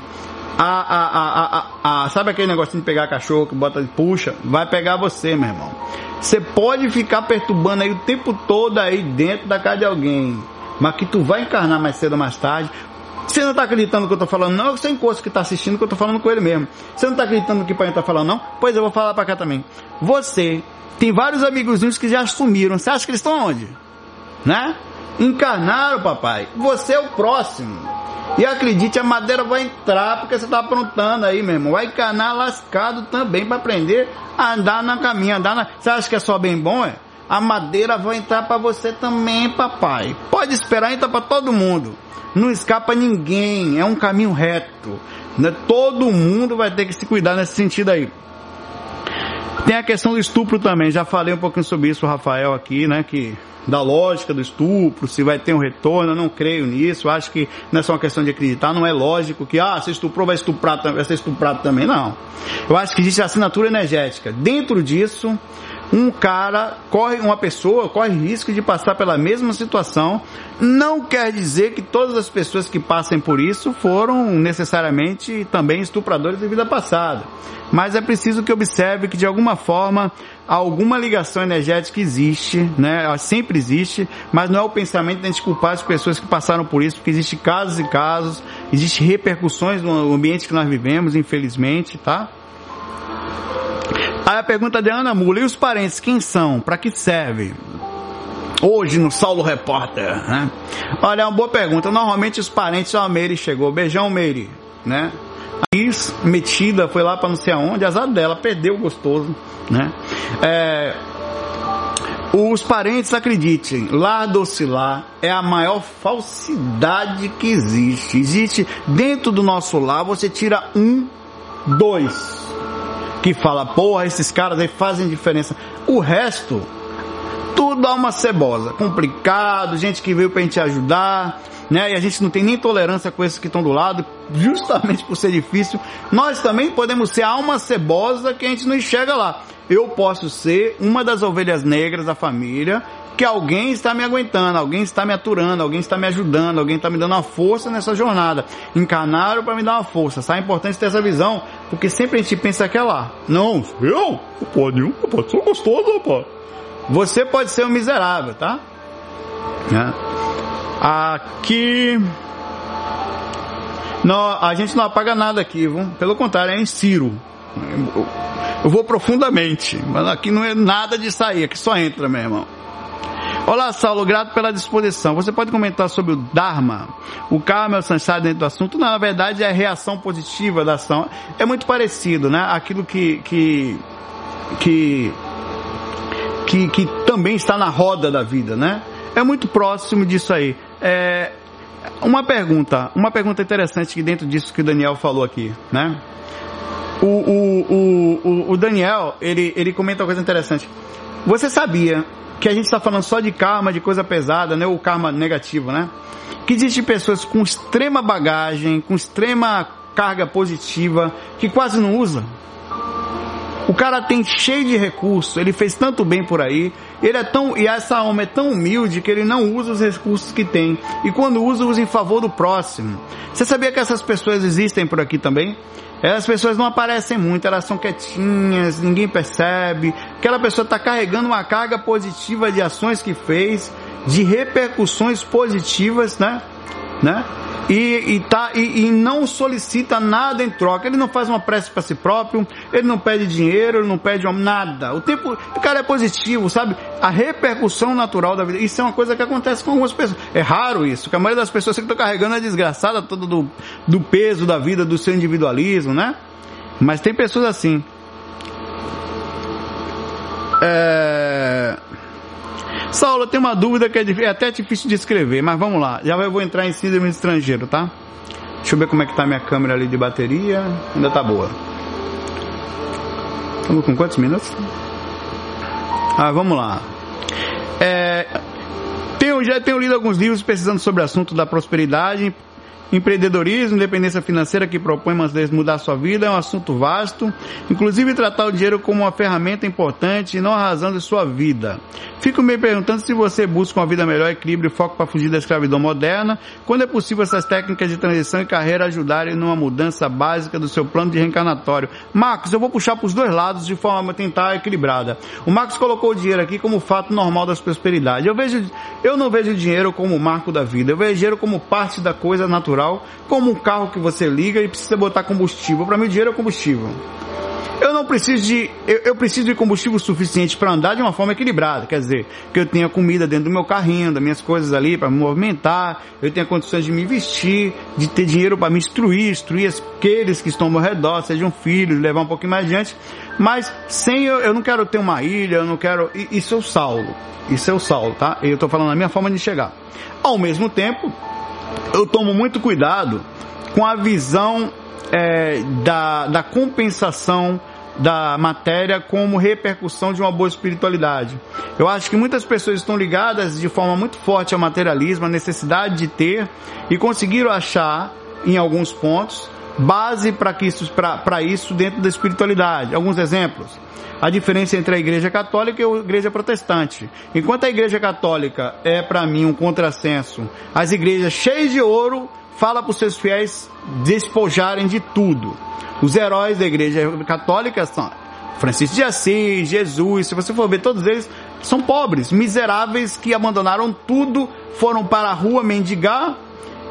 a, a, a, sabe aquele negocinho de pegar cachorro que bota puxa? Vai pegar você, meu irmão. Você pode ficar perturbando aí o tempo todo aí dentro da casa de alguém mas que tu vai encarnar mais cedo ou mais tarde. Você não está acreditando no que eu estou falando, não? É o seu encosto que está assistindo que eu estou falando com ele mesmo. Você não está acreditando no que o pai está falando, não? Pois eu vou falar para cá também. Você tem vários amigozinhos que já sumiram. Você acha que eles estão onde? Né? Encarnaram, papai. Você é o próximo. E acredite, a madeira vai entrar porque você está aprontando aí, meu irmão. Vai encarnar lascado também para aprender a andar na caminho, andar na... Você acha que é só bem bom, é? A madeira vai entrar para você também, papai. Pode esperar, entra para todo mundo. Não escapa ninguém, é um caminho reto. Né? Todo mundo vai ter que se cuidar nesse sentido aí. Tem a questão do estupro também, já falei um pouquinho sobre isso, o Rafael aqui, né, que da lógica do estupro, se vai ter um retorno, eu não creio nisso, acho que não é só uma questão de acreditar, não é lógico que, ah, se estuprou, vai estuprar, vai ser estuprado também, não. Eu acho que existe assinatura energética. Dentro disso, um cara corre, uma pessoa corre risco de passar pela mesma situação. Não quer dizer que todas as pessoas que passem por isso foram necessariamente também estupradores de vida passada. Mas é preciso que observe que de alguma forma alguma ligação energética existe, né? Ela sempre existe, mas não é o pensamento de a gente culpar as pessoas que passaram por isso, porque existem casos e casos, existem repercussões no ambiente que nós vivemos, infelizmente, tá? Aí a pergunta de Ana Mula, e os parentes, quem são? Para que serve? Hoje no Saulo Repórter, né? Olha, é uma boa pergunta. Normalmente os parentes, ó, a Meire chegou, beijão Meire, né? Is metida, foi lá para não sei aonde, azar dela, perdeu o gostoso, né? É, os parentes, acreditem, lar docilar é a maior falsidade que existe. Existe dentro do nosso lar, você tira um, dois que fala, porra, esses caras aí fazem diferença. O resto, tudo dá uma cebosa. Complicado, gente que veio pra gente ajudar, né? E a gente não tem nem tolerância com esses que estão do lado, justamente por ser difícil. Nós também podemos ser alma cebosa que a gente não enxerga lá. Eu posso ser uma das ovelhas negras da família que alguém está me aguentando, alguém está me aturando, alguém está me ajudando, alguém está me dando uma força nessa jornada. Encarnaram para me dar uma força. Sabe? É importante ter essa visão, porque sempre a gente pensa que é lá. Não, eu? Pode, não pode, sou gostoso, rapaz. Você pode ser um miserável, tá? É. Aqui. Não, a gente não apaga nada aqui, viu? pelo contrário, é em Ciro. Eu vou profundamente, mas aqui não é nada de sair, aqui só entra, meu irmão. Olá, Saulo, grato pela disposição. Você pode comentar sobre o Dharma, o karma e o dentro do assunto? Não, na verdade é a reação positiva da ação. É muito parecido, né? Aquilo que, que, que, que, que também está na roda da vida, né? É muito próximo disso aí. É, uma pergunta, uma pergunta interessante que dentro disso que o Daniel falou aqui, né? O, o, o, o Daniel, ele, ele comenta uma coisa interessante. Você sabia que a gente está falando só de karma, de coisa pesada, né? O karma negativo, né? Que existem pessoas com extrema bagagem, com extrema carga positiva, que quase não usa. O cara tem cheio de recursos, ele fez tanto bem por aí, ele é tão e essa alma é tão humilde que ele não usa os recursos que tem e quando usa usa em favor do próximo. Você sabia que essas pessoas existem por aqui também? As pessoas não aparecem muito, elas são quietinhas, ninguém percebe. Aquela pessoa está carregando uma carga positiva de ações que fez, de repercussões positivas, né? Né? E, e, tá, e, e, não solicita nada em troca. Ele não faz uma prece para si próprio, ele não pede dinheiro, ele não pede nada. O tempo, o cara é positivo, sabe? A repercussão natural da vida. Isso é uma coisa que acontece com algumas pessoas. É raro isso, que a maioria das pessoas que estão carregando é desgraçada toda do, do peso da vida, do seu individualismo, né? Mas tem pessoas assim. É... Saulo, tem uma dúvida que é, é, até difícil de escrever, mas vamos lá. Já vou entrar em síndrome estrangeiro, tá? Deixa eu ver como é que tá minha câmera ali de bateria. Ainda tá boa. Estamos com quantos minutos? Ah, vamos lá. É, tenho, já tenho lido alguns livros pesquisando sobre o assunto da prosperidade Empreendedorismo, independência financeira que propõe mudar sua vida é um assunto vasto, inclusive tratar o dinheiro como uma ferramenta importante e não a razão de sua vida. Fico me perguntando se você busca uma vida melhor, equilíbrio e foco para fugir da escravidão moderna, quando é possível essas técnicas de transição e carreira ajudarem numa mudança básica do seu plano de reencarnatório. Marcos, eu vou puxar para os dois lados de forma a tentar equilibrada. O Marcos colocou o dinheiro aqui como fato normal das prosperidades. Eu vejo, eu não vejo o dinheiro como o marco da vida, eu vejo o dinheiro como parte da coisa natural como um carro que você liga e precisa botar combustível. Para mim, dinheiro é combustível. Eu não preciso de, eu, eu preciso de combustível suficiente para andar de uma forma equilibrada. Quer dizer, que eu tenha comida dentro do meu carrinho, das minhas coisas ali para me movimentar, eu tenha condições de me vestir, de ter dinheiro para me instruir, instruir aqueles que estão ao meu redor, sejam filhos, levar um pouquinho mais adiante. Mas sem eu, eu não quero ter uma ilha, eu não quero. Isso é o Saulo. Isso é o Saulo, tá? Eu estou falando a minha forma de chegar. Ao mesmo tempo, eu tomo muito cuidado com a visão é, da, da compensação da matéria como repercussão de uma boa espiritualidade. Eu acho que muitas pessoas estão ligadas de forma muito forte ao materialismo, à necessidade de ter, e conseguiram achar, em alguns pontos, base para isso, isso dentro da espiritualidade. Alguns exemplos. A diferença entre a igreja católica e a igreja protestante. Enquanto a igreja católica é para mim um contrassenso, as igrejas cheias de ouro fala para os seus fiéis despojarem de tudo. Os heróis da igreja católica são Francisco de Assis, Jesus, se você for ver todos eles são pobres, miseráveis que abandonaram tudo, foram para a rua mendigar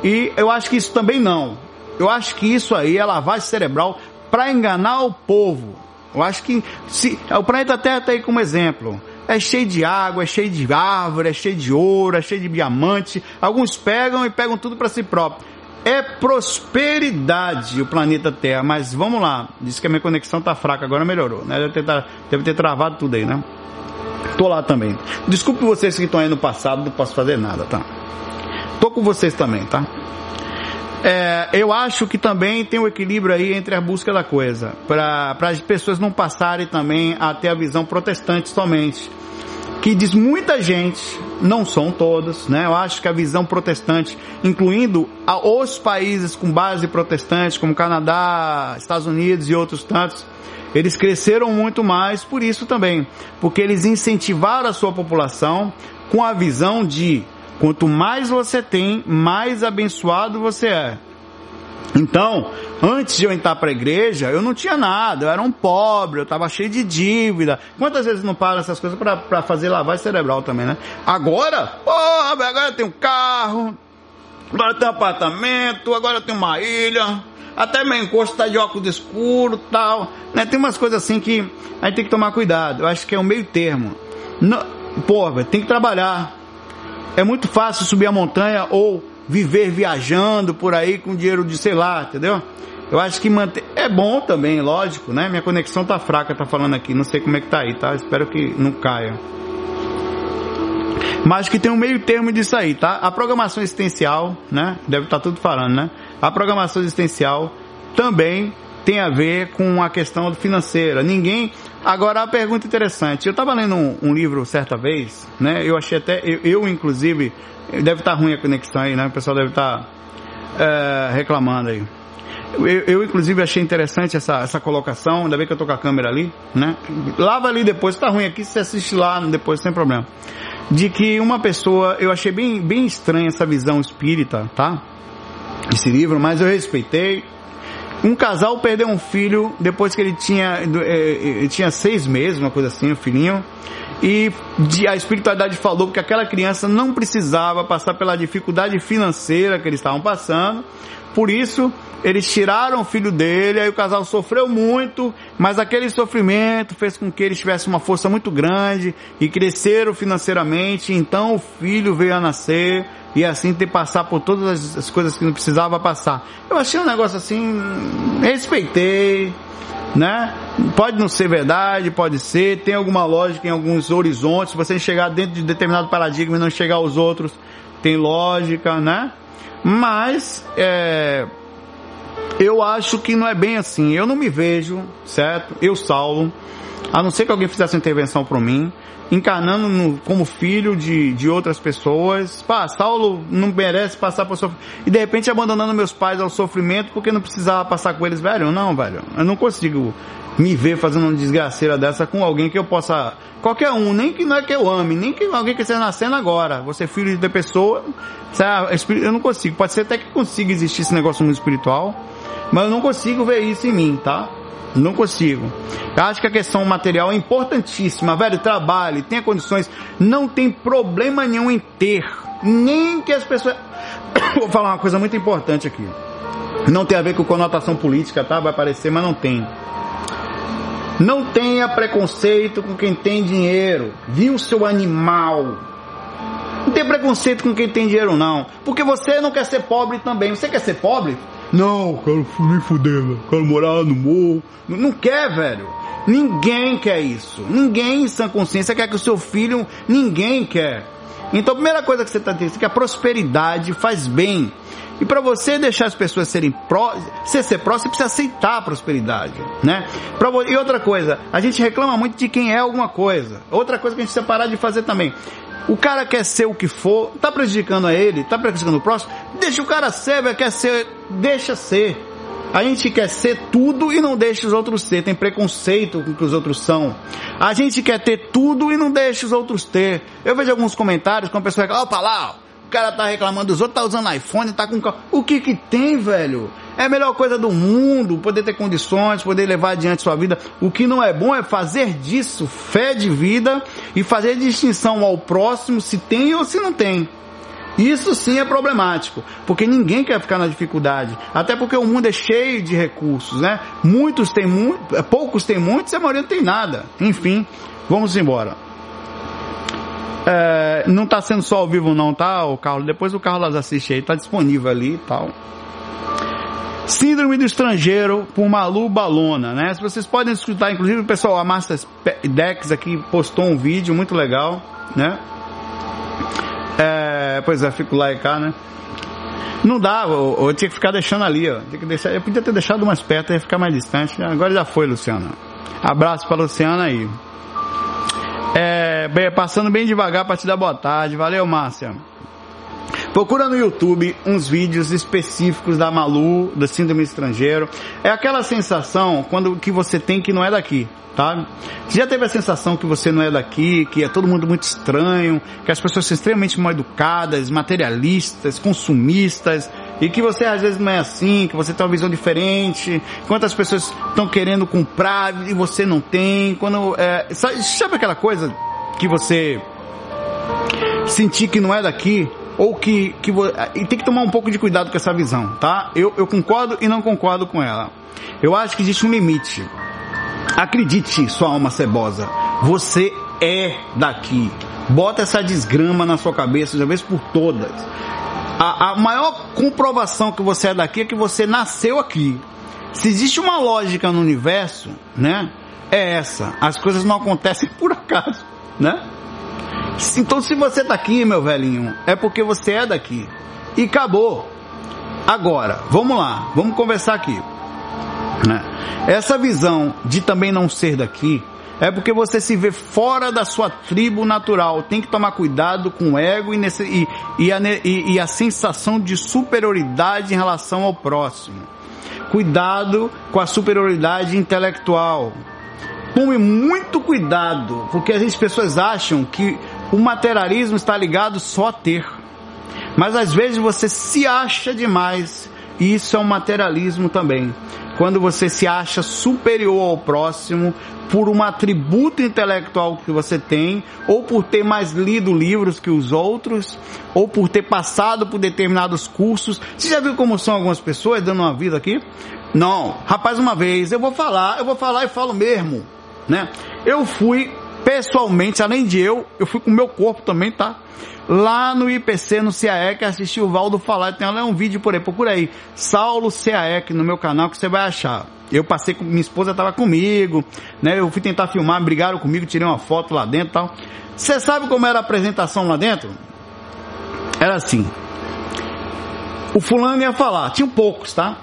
e eu acho que isso também não. Eu acho que isso aí é lavagem cerebral para enganar o povo. Eu acho que se o planeta Terra está aí como exemplo. É cheio de água, é cheio de árvore, é cheio de ouro, é cheio de diamante. Alguns pegam e pegam tudo para si próprio. É prosperidade o planeta Terra, mas vamos lá. Diz que a minha conexão tá fraca, agora melhorou, né? Deve ter, deve ter travado tudo aí, né? Tô lá também. Desculpe vocês que estão aí no passado, não posso fazer nada, tá? Tô com vocês também, tá? É, eu acho que também tem um equilíbrio aí entre a busca da coisa, para as pessoas não passarem também a ter a visão protestante somente que diz muita gente, não são todas, né? Eu acho que a visão protestante, incluindo os países com base protestante, como Canadá, Estados Unidos e outros tantos, eles cresceram muito mais por isso também, porque eles incentivaram a sua população com a visão de quanto mais você tem, mais abençoado você é. Então, antes de eu entrar para a igreja, eu não tinha nada, eu era um pobre, eu estava cheio de dívida. Quantas vezes não param essas coisas para fazer lavagem cerebral também, né? Agora, porra, agora eu tenho carro, agora eu tenho apartamento, agora eu tenho uma ilha, até meu encosto está de óculos escuro tal. Né? Tem umas coisas assim que a gente tem que tomar cuidado. Eu acho que é um meio termo. Não, porra, tem que trabalhar. É muito fácil subir a montanha ou viver viajando por aí com dinheiro de sei lá, entendeu? Eu acho que manter. É bom também, lógico, né? Minha conexão tá fraca, tá falando aqui. Não sei como é que tá aí, tá? Espero que não caia. Mas que tem um meio termo disso aí, tá? A programação existencial, né? Deve estar tá tudo falando, né? A programação existencial também tem a ver com a questão financeira. Ninguém. Agora a pergunta interessante. Eu estava lendo um, um, livro certa vez, né? Eu achei até eu, eu inclusive Deve estar tá ruim a conexão aí, né? O pessoal deve estar tá, é, reclamando aí. Eu, eu, inclusive, achei interessante essa, essa colocação. Ainda bem que eu tô com a câmera ali, né? Lava ali depois, tá ruim aqui, você assiste lá depois, sem problema. De que uma pessoa, eu achei bem, bem estranha essa visão espírita, tá? Esse livro, mas eu respeitei. Um casal perdeu um filho depois que ele tinha, é, ele tinha seis meses, uma coisa assim, o um filhinho e a espiritualidade falou que aquela criança não precisava passar pela dificuldade financeira que eles estavam passando. Por isso, eles tiraram o filho dele, aí o casal sofreu muito, mas aquele sofrimento fez com que eles tivessem uma força muito grande e cresceram financeiramente. Então o filho veio a nascer e assim ter passar por todas as coisas que não precisava passar. Eu achei um negócio assim, respeitei, né? Pode não ser verdade, pode ser, tem alguma lógica em alguns horizontes. Você chegar dentro de determinado paradigma e não chegar aos outros, tem lógica, né? Mas é, eu acho que não é bem assim. Eu não me vejo, certo? Eu, Saulo, a não ser que alguém fizesse intervenção para mim, encarnando no, como filho de, de outras pessoas. Pá, Saulo não merece passar por sofrimento. E de repente abandonando meus pais ao sofrimento porque não precisava passar com eles, velho. Não, velho. Eu não consigo me ver fazendo uma desgraceira dessa com alguém que eu possa. Qualquer um, nem que não é que eu ame, nem que alguém que esteja nascendo agora. Você é filho de pessoa, sabe? eu não consigo. Pode ser até que consiga existir esse negócio muito espiritual, mas eu não consigo ver isso em mim, tá? Não consigo. Eu acho que a questão material é importantíssima, velho. Trabalhe, tenha condições. Não tem problema nenhum em ter. Nem que as pessoas. *coughs* Vou falar uma coisa muito importante aqui. Não tem a ver com conotação política, tá? Vai aparecer, mas não tem. Não tenha preconceito com quem tem dinheiro. Viu, seu animal? Não tem preconceito com quem tem dinheiro, não. Porque você não quer ser pobre também. Você quer ser pobre? Não, quero me fuder, quero morar no morro. Não, não quer, velho. Ninguém quer isso. Ninguém em sã consciência quer que o seu filho. Ninguém quer. Então a primeira coisa que você está tendo é que a prosperidade faz bem. E para você deixar as pessoas serem pró, você ser pró, você precisa aceitar a prosperidade, né? Pra, e outra coisa, a gente reclama muito de quem é alguma coisa. Outra coisa que a gente precisa parar de fazer também. O cara quer ser o que for, tá prejudicando a ele, tá prejudicando o próximo, deixa o cara ser, quer ser, deixa ser. A gente quer ser tudo e não deixa os outros ser. Tem preconceito com o que os outros são. A gente quer ter tudo e não deixa os outros ter. Eu vejo alguns comentários com a pessoa fala, opa lá, o cara tá reclamando dos outros, tá usando iPhone, tá com O que que tem, velho? É a melhor coisa do mundo, poder ter condições, poder levar adiante sua vida. O que não é bom é fazer disso fé de vida e fazer distinção ao próximo se tem ou se não tem. Isso sim é problemático, porque ninguém quer ficar na dificuldade. Até porque o mundo é cheio de recursos, né? Muitos têm poucos têm muitos e a maioria não tem nada. Enfim, vamos embora. É, não está sendo só ao vivo não, tá, o Carlos? Depois o Carlos assiste aí, tá disponível ali e tal. Síndrome do estrangeiro por Malu Balona, né? Vocês podem escutar, inclusive o pessoal, a Master Dex aqui postou um vídeo muito legal, né? É, pois é, fico lá e cá, né? Não dá, eu, eu, tinha que ficar deixando ali, ó. Tinha que deixar, eu podia ter deixado mais perto, ia ficar mais distante. Agora já foi, Luciana. Abraço pra Luciana aí. É, bem, passando bem devagar para te dar boa tarde. Valeu, Márcia. Procura no YouTube uns vídeos específicos da Malu, da síndrome estrangeiro. É aquela sensação quando que você tem que não é daqui tá? Você já teve a sensação que você não é daqui, que é todo mundo muito estranho, que as pessoas são extremamente mal educadas, materialistas, consumistas, e que você às vezes não é assim, que você tem uma visão diferente, quantas pessoas estão querendo comprar e você não tem, quando, é, sabe, sabe aquela coisa que você sentir que não é daqui? Ou que, que e tem que tomar um pouco de cuidado com essa visão, tá? Eu, eu concordo e não concordo com ela. Eu acho que existe um limite. Acredite, sua alma cebosa, você é daqui. Bota essa desgrama na sua cabeça de vez por todas. A, a maior comprovação que você é daqui é que você nasceu aqui. Se existe uma lógica no universo, né? É essa. As coisas não acontecem *laughs* por acaso, né? Então se você tá aqui, meu velhinho, é porque você é daqui. E acabou. Agora, vamos lá, vamos conversar aqui. Né? Essa visão de também não ser daqui é porque você se vê fora da sua tribo natural. Tem que tomar cuidado com o ego e, nesse, e, e, a, e, e a sensação de superioridade em relação ao próximo. Cuidado com a superioridade intelectual. Tome muito cuidado, porque as pessoas acham que o materialismo está ligado só a ter. Mas às vezes você se acha demais, e isso é um materialismo também quando você se acha superior ao próximo por um atributo intelectual que você tem, ou por ter mais lido livros que os outros, ou por ter passado por determinados cursos. Você já viu como são algumas pessoas dando uma vida aqui? Não, rapaz, uma vez eu vou falar, eu vou falar e falo mesmo, né? Eu fui pessoalmente, além de eu, eu fui com o meu corpo também, tá? lá no IPC, no CAEC, assisti o Valdo falar, tem lá um vídeo por aí, procura aí, Saulo CAEC no meu canal que você vai achar. Eu passei com, minha esposa estava comigo, né? Eu fui tentar filmar, brigaram comigo, tirei uma foto lá dentro e tal. Você sabe como era a apresentação lá dentro? Era assim. O fulano ia falar, tinha poucos, tá?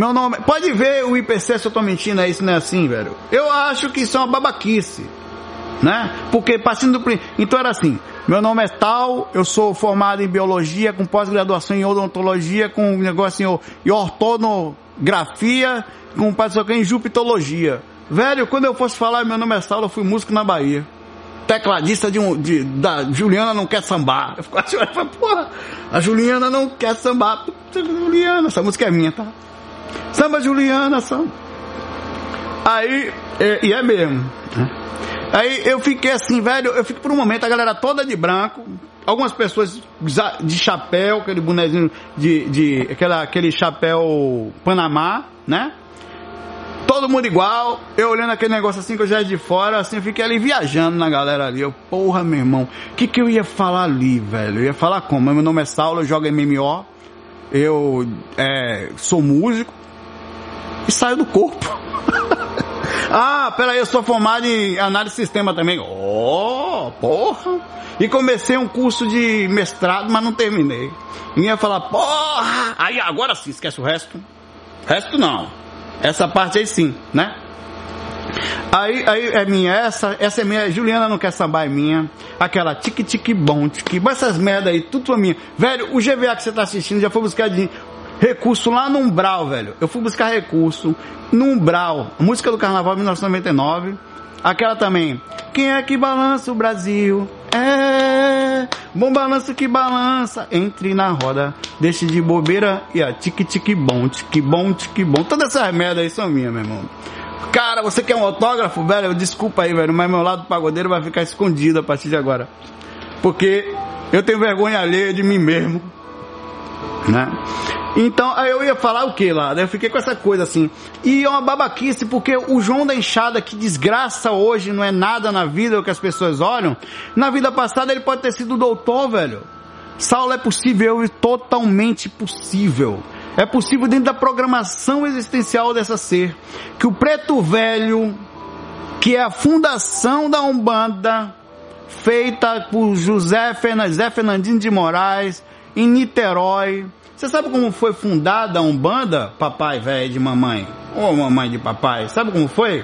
Meu nome, pode ver o IPC se eu tô mentindo, é isso não é assim, velho. Eu acho que isso é uma babaquice, né? Porque passando do então era assim, meu nome é tal, eu sou formado em biologia, com pós-graduação em odontologia, com um negócio em ortonografia, com pós-graduação em jupitologia. Velho, quando eu fosse falar meu nome é Saulo, eu fui músico na Bahia. Tecladista de um, de, da Juliana não quer sambar. Eu fico assim, *laughs* porra, a Juliana não quer sambar. Juliana, essa música é minha, tá? Samba Juliana, samba. Aí, e, e é mesmo. Né? Aí eu fiquei assim, velho, eu fico por um momento, a galera toda de branco, algumas pessoas de chapéu, aquele bonezinho de, de aquela, aquele chapéu Panamá, né? Todo mundo igual, eu olhando aquele negócio assim que eu já de fora, assim, eu fiquei ali viajando na galera ali. Eu, porra, meu irmão, o que que eu ia falar ali, velho? Eu ia falar como? Meu nome é Saulo, eu jogo MMO, eu é, sou músico e saio do corpo. *laughs* Ah, peraí, eu sou formado em análise de sistema também. Oh, porra! E comecei um curso de mestrado, mas não terminei. E ia falar, porra! Aí agora sim, esquece o resto. Resto não. Essa parte aí sim, né? Aí, aí é minha, essa, essa é minha, Juliana não quer sambar, é minha. Aquela tique tique bom, tique, essas merda aí, tudo é minha. Velho, o GVA que você tá assistindo já foi buscar de recurso lá no Umbral, velho. Eu fui buscar recurso no Umbral. Música do Carnaval 1999. Aquela também. Quem é que balança o Brasil? É, bom balanço que balança. Entre na roda, deixe de bobeira e a tique tique bom, tique bom, tique bom. Todas essas merdas aí são minhas, meu irmão. Cara, você quer um autógrafo, velho? Desculpa aí, velho, mas meu lado pagodeiro vai ficar escondido a partir de agora. Porque eu tenho vergonha alheia de mim mesmo. Né? Então, aí eu ia falar o que lá? Eu fiquei com essa coisa assim. E é uma babaquice, porque o João da Enxada, que desgraça hoje, não é nada na vida o que as pessoas olham. Na vida passada ele pode ter sido doutor, velho. Saulo é possível e totalmente possível. É possível dentro da programação existencial dessa ser. Que o preto velho, que é a fundação da Umbanda, feita por José, José Fernandinho de Moraes, em Niterói. Você sabe como foi fundada a Umbanda, papai velho de mamãe? Ou mamãe de papai? Sabe como foi?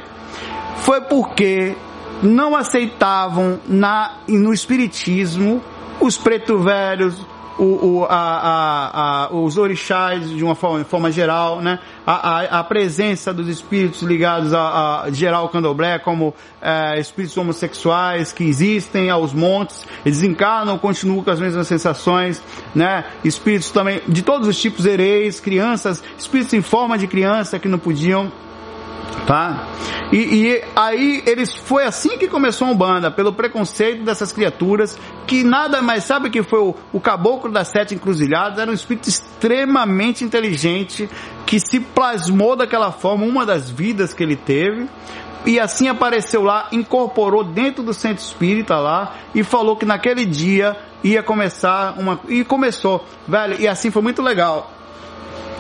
Foi porque não aceitavam na, no espiritismo os preto velhos, o, o, a, a, a, os orixás de uma forma, forma geral, né? A, a, presença dos espíritos ligados a, a geral candomblé, como é, espíritos homossexuais que existem aos montes, eles encarnam, continuam com as mesmas sensações, né? Espíritos também de todos os tipos hereis, crianças, espíritos em forma de criança que não podiam tá? E, e, aí eles foi assim que começou a Umbanda, pelo preconceito dessas criaturas, que nada mais sabe que foi o, o caboclo das sete encruzilhadas, era um espírito extremamente inteligente, que se plasmou daquela forma, uma das vidas que ele teve, e assim apareceu lá, incorporou dentro do centro espírita lá, e falou que naquele dia ia começar uma, e começou, velho, e assim foi muito legal.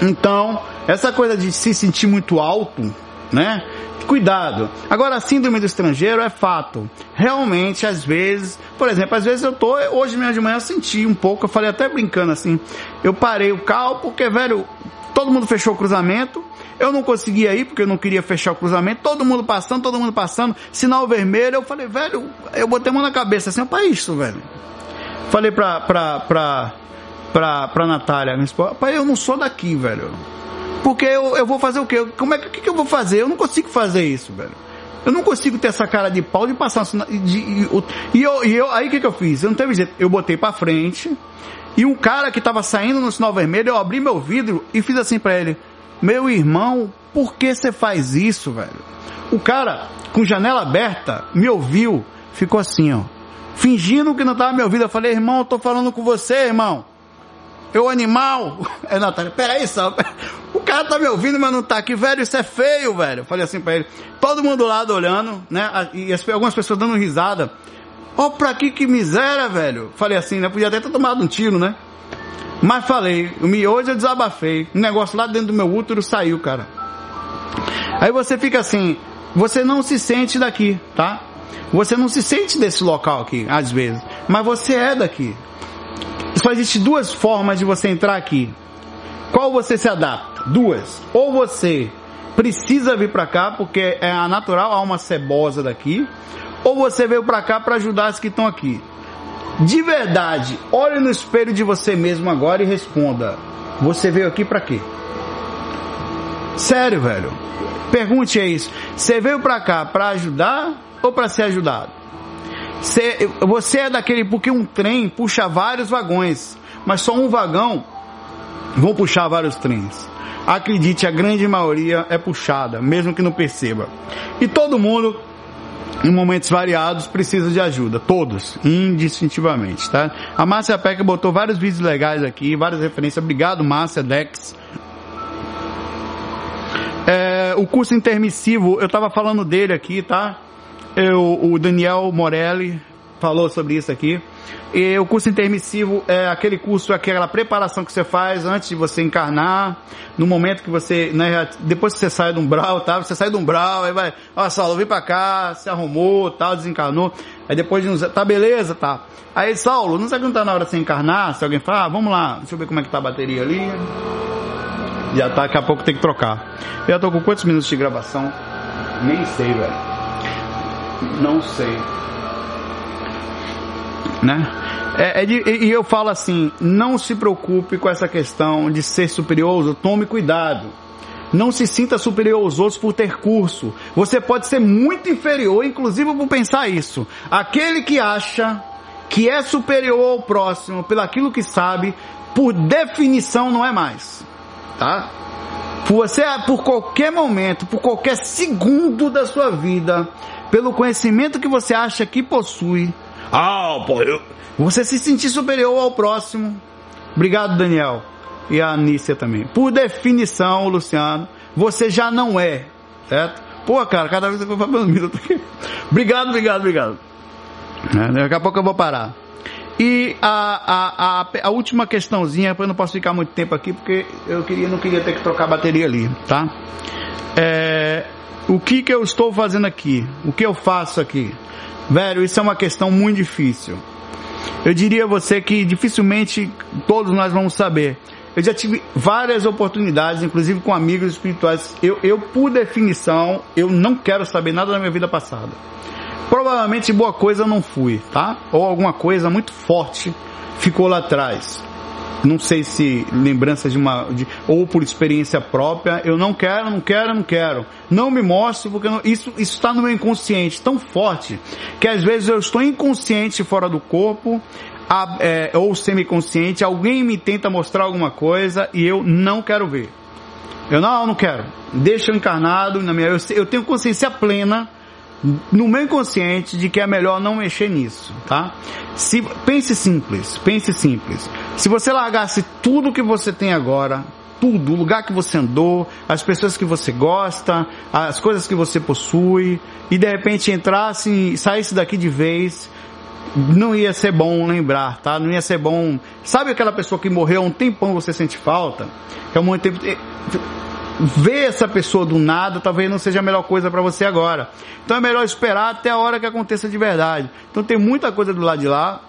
Então, essa coisa de se sentir muito alto, né? Cuidado. Agora, a síndrome do estrangeiro é fato. Realmente, às vezes, por exemplo, às vezes eu tô, hoje mesmo de manhã eu senti um pouco, eu falei até brincando assim, eu parei o carro porque, velho, todo mundo fechou o cruzamento, eu não conseguia ir porque eu não queria fechar o cruzamento, todo mundo passando, todo mundo passando, sinal vermelho, eu falei, velho, eu botei a mão na cabeça assim, para isso, velho. Falei pra, pra, pra, pra, pra Natália, minha esposa, pai, eu não sou daqui, velho. Porque eu, eu vou fazer o quê? Como é que, que, eu vou fazer? Eu não consigo fazer isso, velho. Eu não consigo ter essa cara de pau de passar de, de, e eu, e eu aí o que, que eu fiz? Eu não teve jeito. Eu botei para frente e um cara que tava saindo no sinal vermelho, eu abri meu vidro e fiz assim para ele: "Meu irmão, por que você faz isso, velho?" O cara com janela aberta me ouviu, ficou assim, ó, fingindo que não tava me ouvindo. Eu falei: "Irmão, eu tô falando com você, irmão." Eu animal. *laughs* É Natália, peraí só. O cara tá me ouvindo, mas não tá aqui, velho, isso é feio, velho. Falei assim pra ele. Todo mundo do lado olhando, né? E algumas pessoas dando risada. Ó, oh, pra que que miséria, velho. Falei assim, né? Podia até ter tomado um tiro, né? Mas falei, hoje eu desabafei. Um negócio lá dentro do meu útero saiu, cara. Aí você fica assim, você não se sente daqui, tá? Você não se sente desse local aqui, às vezes. Mas você é daqui. Só existe duas formas de você entrar aqui. Qual você se adapta? Duas. Ou você precisa vir para cá porque é a natural alma cebosa daqui, ou você veio para cá para ajudar as que estão aqui. De verdade, olhe no espelho de você mesmo agora e responda: você veio aqui para quê? Sério, velho. Pergunte isso. Você veio para cá para ajudar ou para ser ajudado? Você, você é daquele porque um trem puxa vários vagões, mas só um vagão vão puxar vários trens. Acredite, a grande maioria é puxada, mesmo que não perceba. E todo mundo, em momentos variados, precisa de ajuda. Todos, indistintivamente, tá? A Márcia Peca botou vários vídeos legais aqui, várias referências. Obrigado, Márcia, Dex. É, o curso intermissivo, eu tava falando dele aqui, tá? Eu, o Daniel Morelli falou sobre isso aqui. E o curso intermissivo é aquele curso, aquela preparação que você faz antes de você encarnar, no momento que você, né, depois que você sai do umbral, tá? Você sai do umbral, aí vai, ó, Saulo, vem pra cá, se arrumou, tal, desencarnou. Aí depois de uns, tá beleza, tá. Aí, Saulo, não sabe que não tá na hora de você encarnar? Se alguém fala, ah, vamos lá, deixa eu ver como é que tá a bateria ali. Já tá, daqui a pouco tem que trocar. Eu já tô com quantos minutos de gravação? Nem sei, velho. Não sei. Né? É, é de, e eu falo assim, não se preocupe com essa questão de ser superior tome cuidado. Não se sinta superior aos outros por ter curso. Você pode ser muito inferior, inclusive por pensar isso. Aquele que acha que é superior ao próximo pelo aquilo que sabe, por definição não é mais. Tá? Você, por qualquer momento, por qualquer segundo da sua vida, pelo conhecimento que você acha que possui, ah, pô, eu... você se sentir superior ao próximo. Obrigado, Daniel. E a Anícia também. Por definição, Luciano, você já não é, certo? Pô, cara, cada vez que eu vou Obrigado, obrigado, obrigado. É, daqui a pouco eu vou parar. E a, a, a, a última questãozinha, eu não posso ficar muito tempo aqui, porque eu queria, não queria ter que trocar a bateria ali, tá? É, o que que eu estou fazendo aqui? O que eu faço aqui? Velho, isso é uma questão muito difícil. Eu diria a você que dificilmente todos nós vamos saber. Eu já tive várias oportunidades, inclusive com amigos espirituais. Eu, eu por definição, eu não quero saber nada da minha vida passada. Provavelmente boa coisa não fui, tá? Ou alguma coisa muito forte ficou lá atrás. Não sei se lembranças de uma. De, ou por experiência própria. Eu não quero, não quero, não quero. Não me mostre, porque não, isso está no meu inconsciente tão forte que às vezes eu estou inconsciente fora do corpo. A, é, ou semiconsciente, alguém me tenta mostrar alguma coisa e eu não quero ver. Eu não, não quero. Deixa eu encarnado na minha. Eu, eu tenho consciência plena no meu inconsciente de que é melhor não mexer nisso, tá? Se, pense simples, pense simples. Se você largasse tudo que você tem agora, tudo, o lugar que você andou, as pessoas que você gosta, as coisas que você possui, e de repente entrasse, saísse daqui de vez, não ia ser bom lembrar, tá? Não ia ser bom. Sabe aquela pessoa que morreu há um tempão você sente falta? Que é um muito tempo ver essa pessoa do nada talvez não seja a melhor coisa para você agora. Então é melhor esperar até a hora que aconteça de verdade. Então tem muita coisa do lado de lá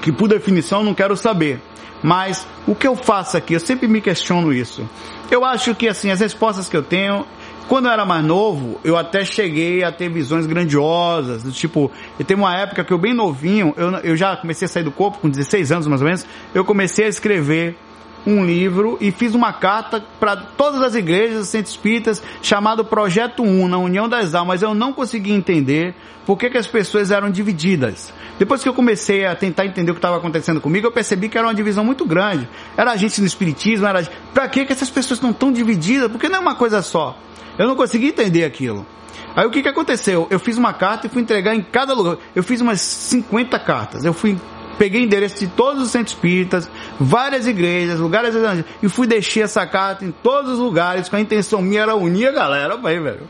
que por definição não quero saber. Mas o que eu faço aqui, eu sempre me questiono isso. Eu acho que assim, as respostas que eu tenho, quando eu era mais novo, eu até cheguei a ter visões grandiosas, do tipo, eu tenho uma época que eu bem novinho, eu, eu já comecei a sair do corpo, com 16 anos mais ou menos, eu comecei a escrever um livro e fiz uma carta para todas as igrejas centros espíritas chamado Projeto 1, na União das Almas. Eu não consegui entender por que, que as pessoas eram divididas. Depois que eu comecei a tentar entender o que estava acontecendo comigo, eu percebi que era uma divisão muito grande. Era gente no espiritismo, era para que que essas pessoas estão divididas? Porque não é uma coisa só. Eu não consegui entender aquilo. Aí o que que aconteceu? Eu fiz uma carta e fui entregar em cada lugar. Eu fiz umas 50 cartas. Eu fui peguei endereço de todos os centros espíritas, várias igrejas, lugares e fui deixar essa carta em todos os lugares com a intenção minha era unir a galera, bem, velho.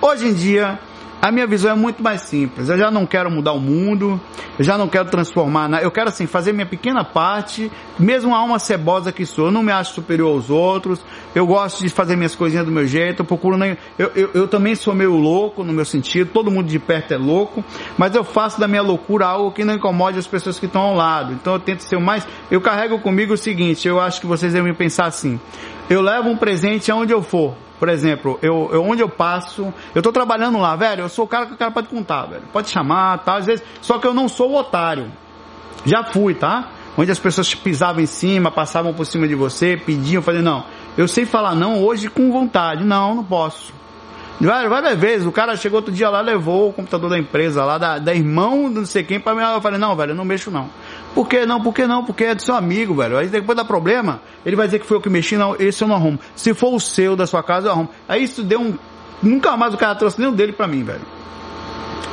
Hoje em dia, a minha visão é muito mais simples. Eu já não quero mudar o mundo, eu já não quero transformar, na... eu quero assim fazer minha pequena parte, mesmo a alma cebosa que sou. Eu não me acho superior aos outros. Eu gosto de fazer minhas coisinhas do meu jeito. Eu procuro nem, eu, eu, eu também sou meio louco no meu sentido. Todo mundo de perto é louco, mas eu faço da minha loucura algo que não incomode as pessoas que estão ao lado. Então eu tento ser o mais. Eu carrego comigo o seguinte. Eu acho que vocês devem pensar assim. Eu levo um presente aonde eu for. Por exemplo, eu, eu onde eu passo, eu tô trabalhando lá, velho, eu sou o cara que o cara pode contar, velho. Pode chamar, tá? Às vezes, só que eu não sou o otário. Já fui, tá? Onde as pessoas pisavam em cima, passavam por cima de você, pediam, falei, não, eu sei falar não hoje com vontade. Não, não posso. Várias, várias vezes, o cara chegou outro dia lá, levou o computador da empresa lá, da, da irmão, não sei quem, pra mim, eu falei, não, velho, eu não mexo não. Por que não? Por que não? Porque é do seu amigo, velho. Aí depois dá problema, ele vai dizer que foi eu que mexi, não, esse eu não arrumo. Se for o seu, da sua casa, eu arrumo. Aí isso deu um. Nunca mais o cara trouxe o dele pra mim, velho.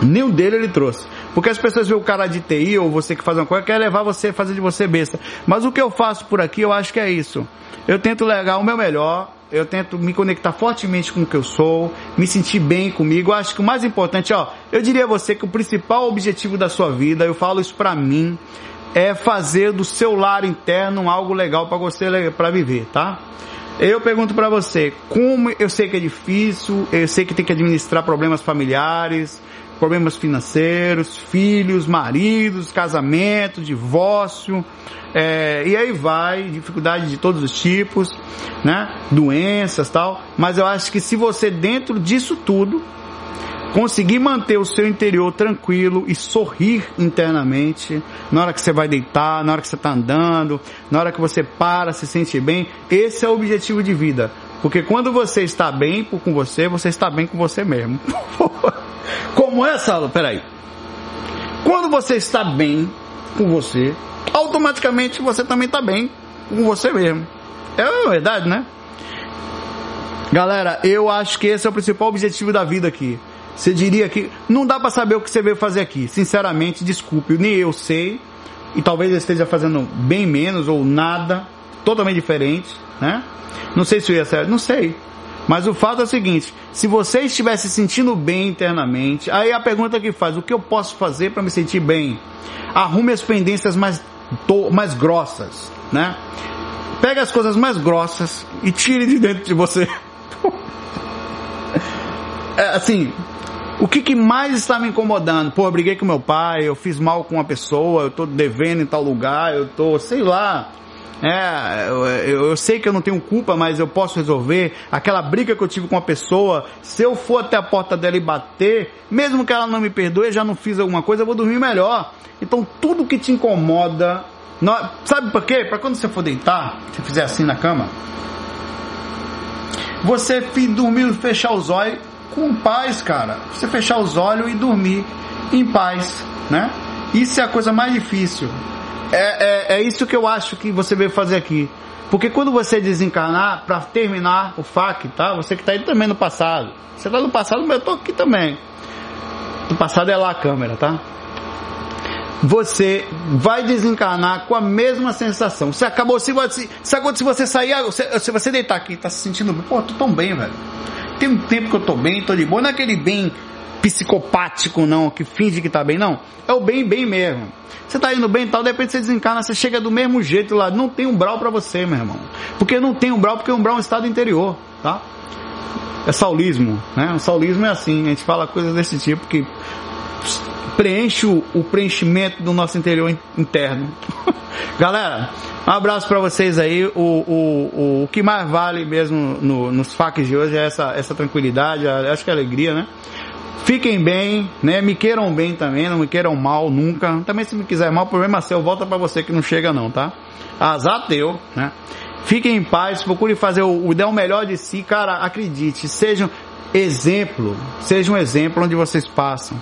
O dele ele trouxe. Porque as pessoas veem o cara de TI ou você que faz uma coisa, quer levar você, fazer de você besta. Mas o que eu faço por aqui, eu acho que é isso. Eu tento legar o meu melhor, eu tento me conectar fortemente com o que eu sou, me sentir bem comigo. Eu acho que o mais importante, ó, eu diria a você que o principal objetivo da sua vida, eu falo isso pra mim, é fazer do seu lar interno algo legal para você para viver, tá? Eu pergunto para você, como eu sei que é difícil, eu sei que tem que administrar problemas familiares, problemas financeiros, filhos, maridos, casamento, divórcio, é, e aí vai, dificuldade de todos os tipos, né? Doenças tal. Mas eu acho que se você dentro disso tudo conseguir manter o seu interior tranquilo e sorrir internamente, na hora que você vai deitar, na hora que você está andando, na hora que você para, se sente bem, esse é o objetivo de vida. Porque quando você está bem com você, você está bem com você mesmo. *laughs* Como é, Saulo? Peraí. Quando você está bem com você, automaticamente você também está bem com você mesmo. É verdade, né? Galera, eu acho que esse é o principal objetivo da vida aqui. Você diria que não dá para saber o que você veio fazer aqui. Sinceramente, desculpe, nem eu sei. E talvez eu esteja fazendo bem menos ou nada, totalmente diferente, né? Não sei se eu ia ser, não sei. Mas o fato é o seguinte: se você estiver se sentindo bem internamente, aí a pergunta que faz: o que eu posso fazer para me sentir bem? Arrume as pendências mais, mais grossas, né? Pega as coisas mais grossas e tire de dentro de você. *laughs* é, assim, o que, que, mais está me incomodando? Pô, eu briguei com meu pai, eu fiz mal com uma pessoa, eu estou devendo em tal lugar, eu estou, sei lá. É, eu, eu, sei que eu não tenho culpa, mas eu posso resolver. Aquela briga que eu tive com uma pessoa, se eu for até a porta dela e bater, mesmo que ela não me perdoe, já não fiz alguma coisa, eu vou dormir melhor. Então tudo que te incomoda, não, sabe por quê? Para quando você for deitar, se fizer assim na cama, você dormir, fechar os olhos com paz, cara. Você fechar os olhos e dormir em paz, né? Isso é a coisa mais difícil. É, é, é isso que eu acho que você veio fazer aqui. Porque quando você desencarnar, para terminar o FAC, tá? Você que está aí também no passado. Você está no passado, mas eu estou aqui também. No passado é lá a câmera, tá? Você vai desencarnar com a mesma sensação. Você acabou, se você, se você sair, se você deitar aqui, tá se sentindo, pô, tô tão bem, velho tem um tempo que eu tô bem, tô de boa. Não é aquele bem psicopático, não, que finge que tá bem, não. É o bem, bem mesmo. Você tá indo bem e tal, de repente você desencarna, você chega do mesmo jeito lá. Não tem umbral para você, meu irmão. Porque não tem umbral, porque umbral é um estado interior, tá? É saulismo, né? O saulismo é assim, a gente fala coisas desse tipo que preenche o, o preenchimento do nosso interior interno. *laughs* Galera, um abraço para vocês aí. O, o, o, que mais vale mesmo no, nos facs de hoje é essa, essa tranquilidade, acho que é alegria, né? Fiquem bem, né? Me queiram bem também, não me queiram mal nunca. Também se me quiser mal, problema é seu, volta para você que não chega não, tá? Azar teu, né? Fiquem em paz, procure fazer o, o, o melhor de si, cara, acredite, sejam exemplo, seja um exemplo onde vocês passam.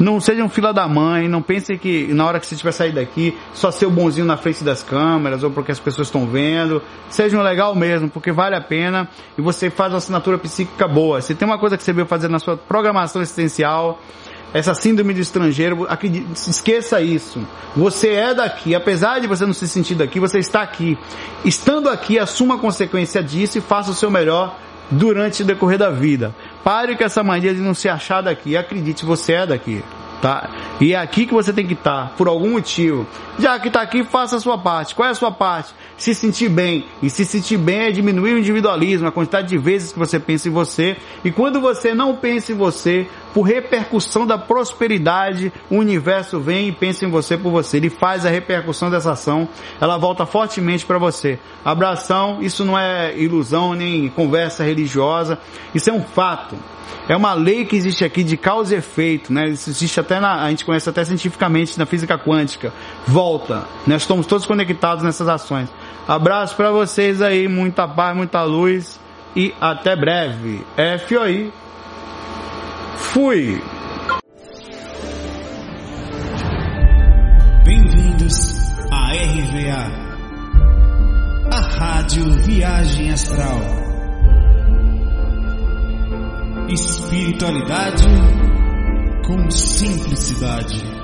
Não sejam fila da mãe, não pense que na hora que você tiver sair daqui, só ser o bonzinho na frente das câmeras ou porque as pessoas estão vendo. Sejam legal mesmo, porque vale a pena e você faz uma assinatura psíquica boa. Se tem uma coisa que você veio fazer na sua programação existencial, essa síndrome de estrangeiro, esqueça isso. Você é daqui, apesar de você não se sentir daqui, você está aqui. Estando aqui, assuma a consequência disso e faça o seu melhor durante o decorrer da vida. Pare com essa mania de não se achar daqui. Acredite, você é daqui. Tá? E é aqui que você tem que estar, por algum motivo. Já que está aqui, faça a sua parte. Qual é a sua parte? Se sentir bem. E se sentir bem é diminuir o individualismo, a quantidade de vezes que você pensa em você. E quando você não pensa em você, por repercussão da prosperidade, o universo vem e pensa em você por você. Ele faz a repercussão dessa ação, ela volta fortemente para você. Abração, isso não é ilusão nem conversa religiosa, isso é um fato. É uma lei que existe aqui de causa e efeito, né? Isso existe até na, a gente conhece até cientificamente na física quântica. Volta. Nós estamos todos conectados nessas ações. Abraço para vocês aí, muita paz, muita luz e até breve. FOI. Fui. Bem-vindos à RVA, a Rádio Viagem Astral espiritualidade com simplicidade.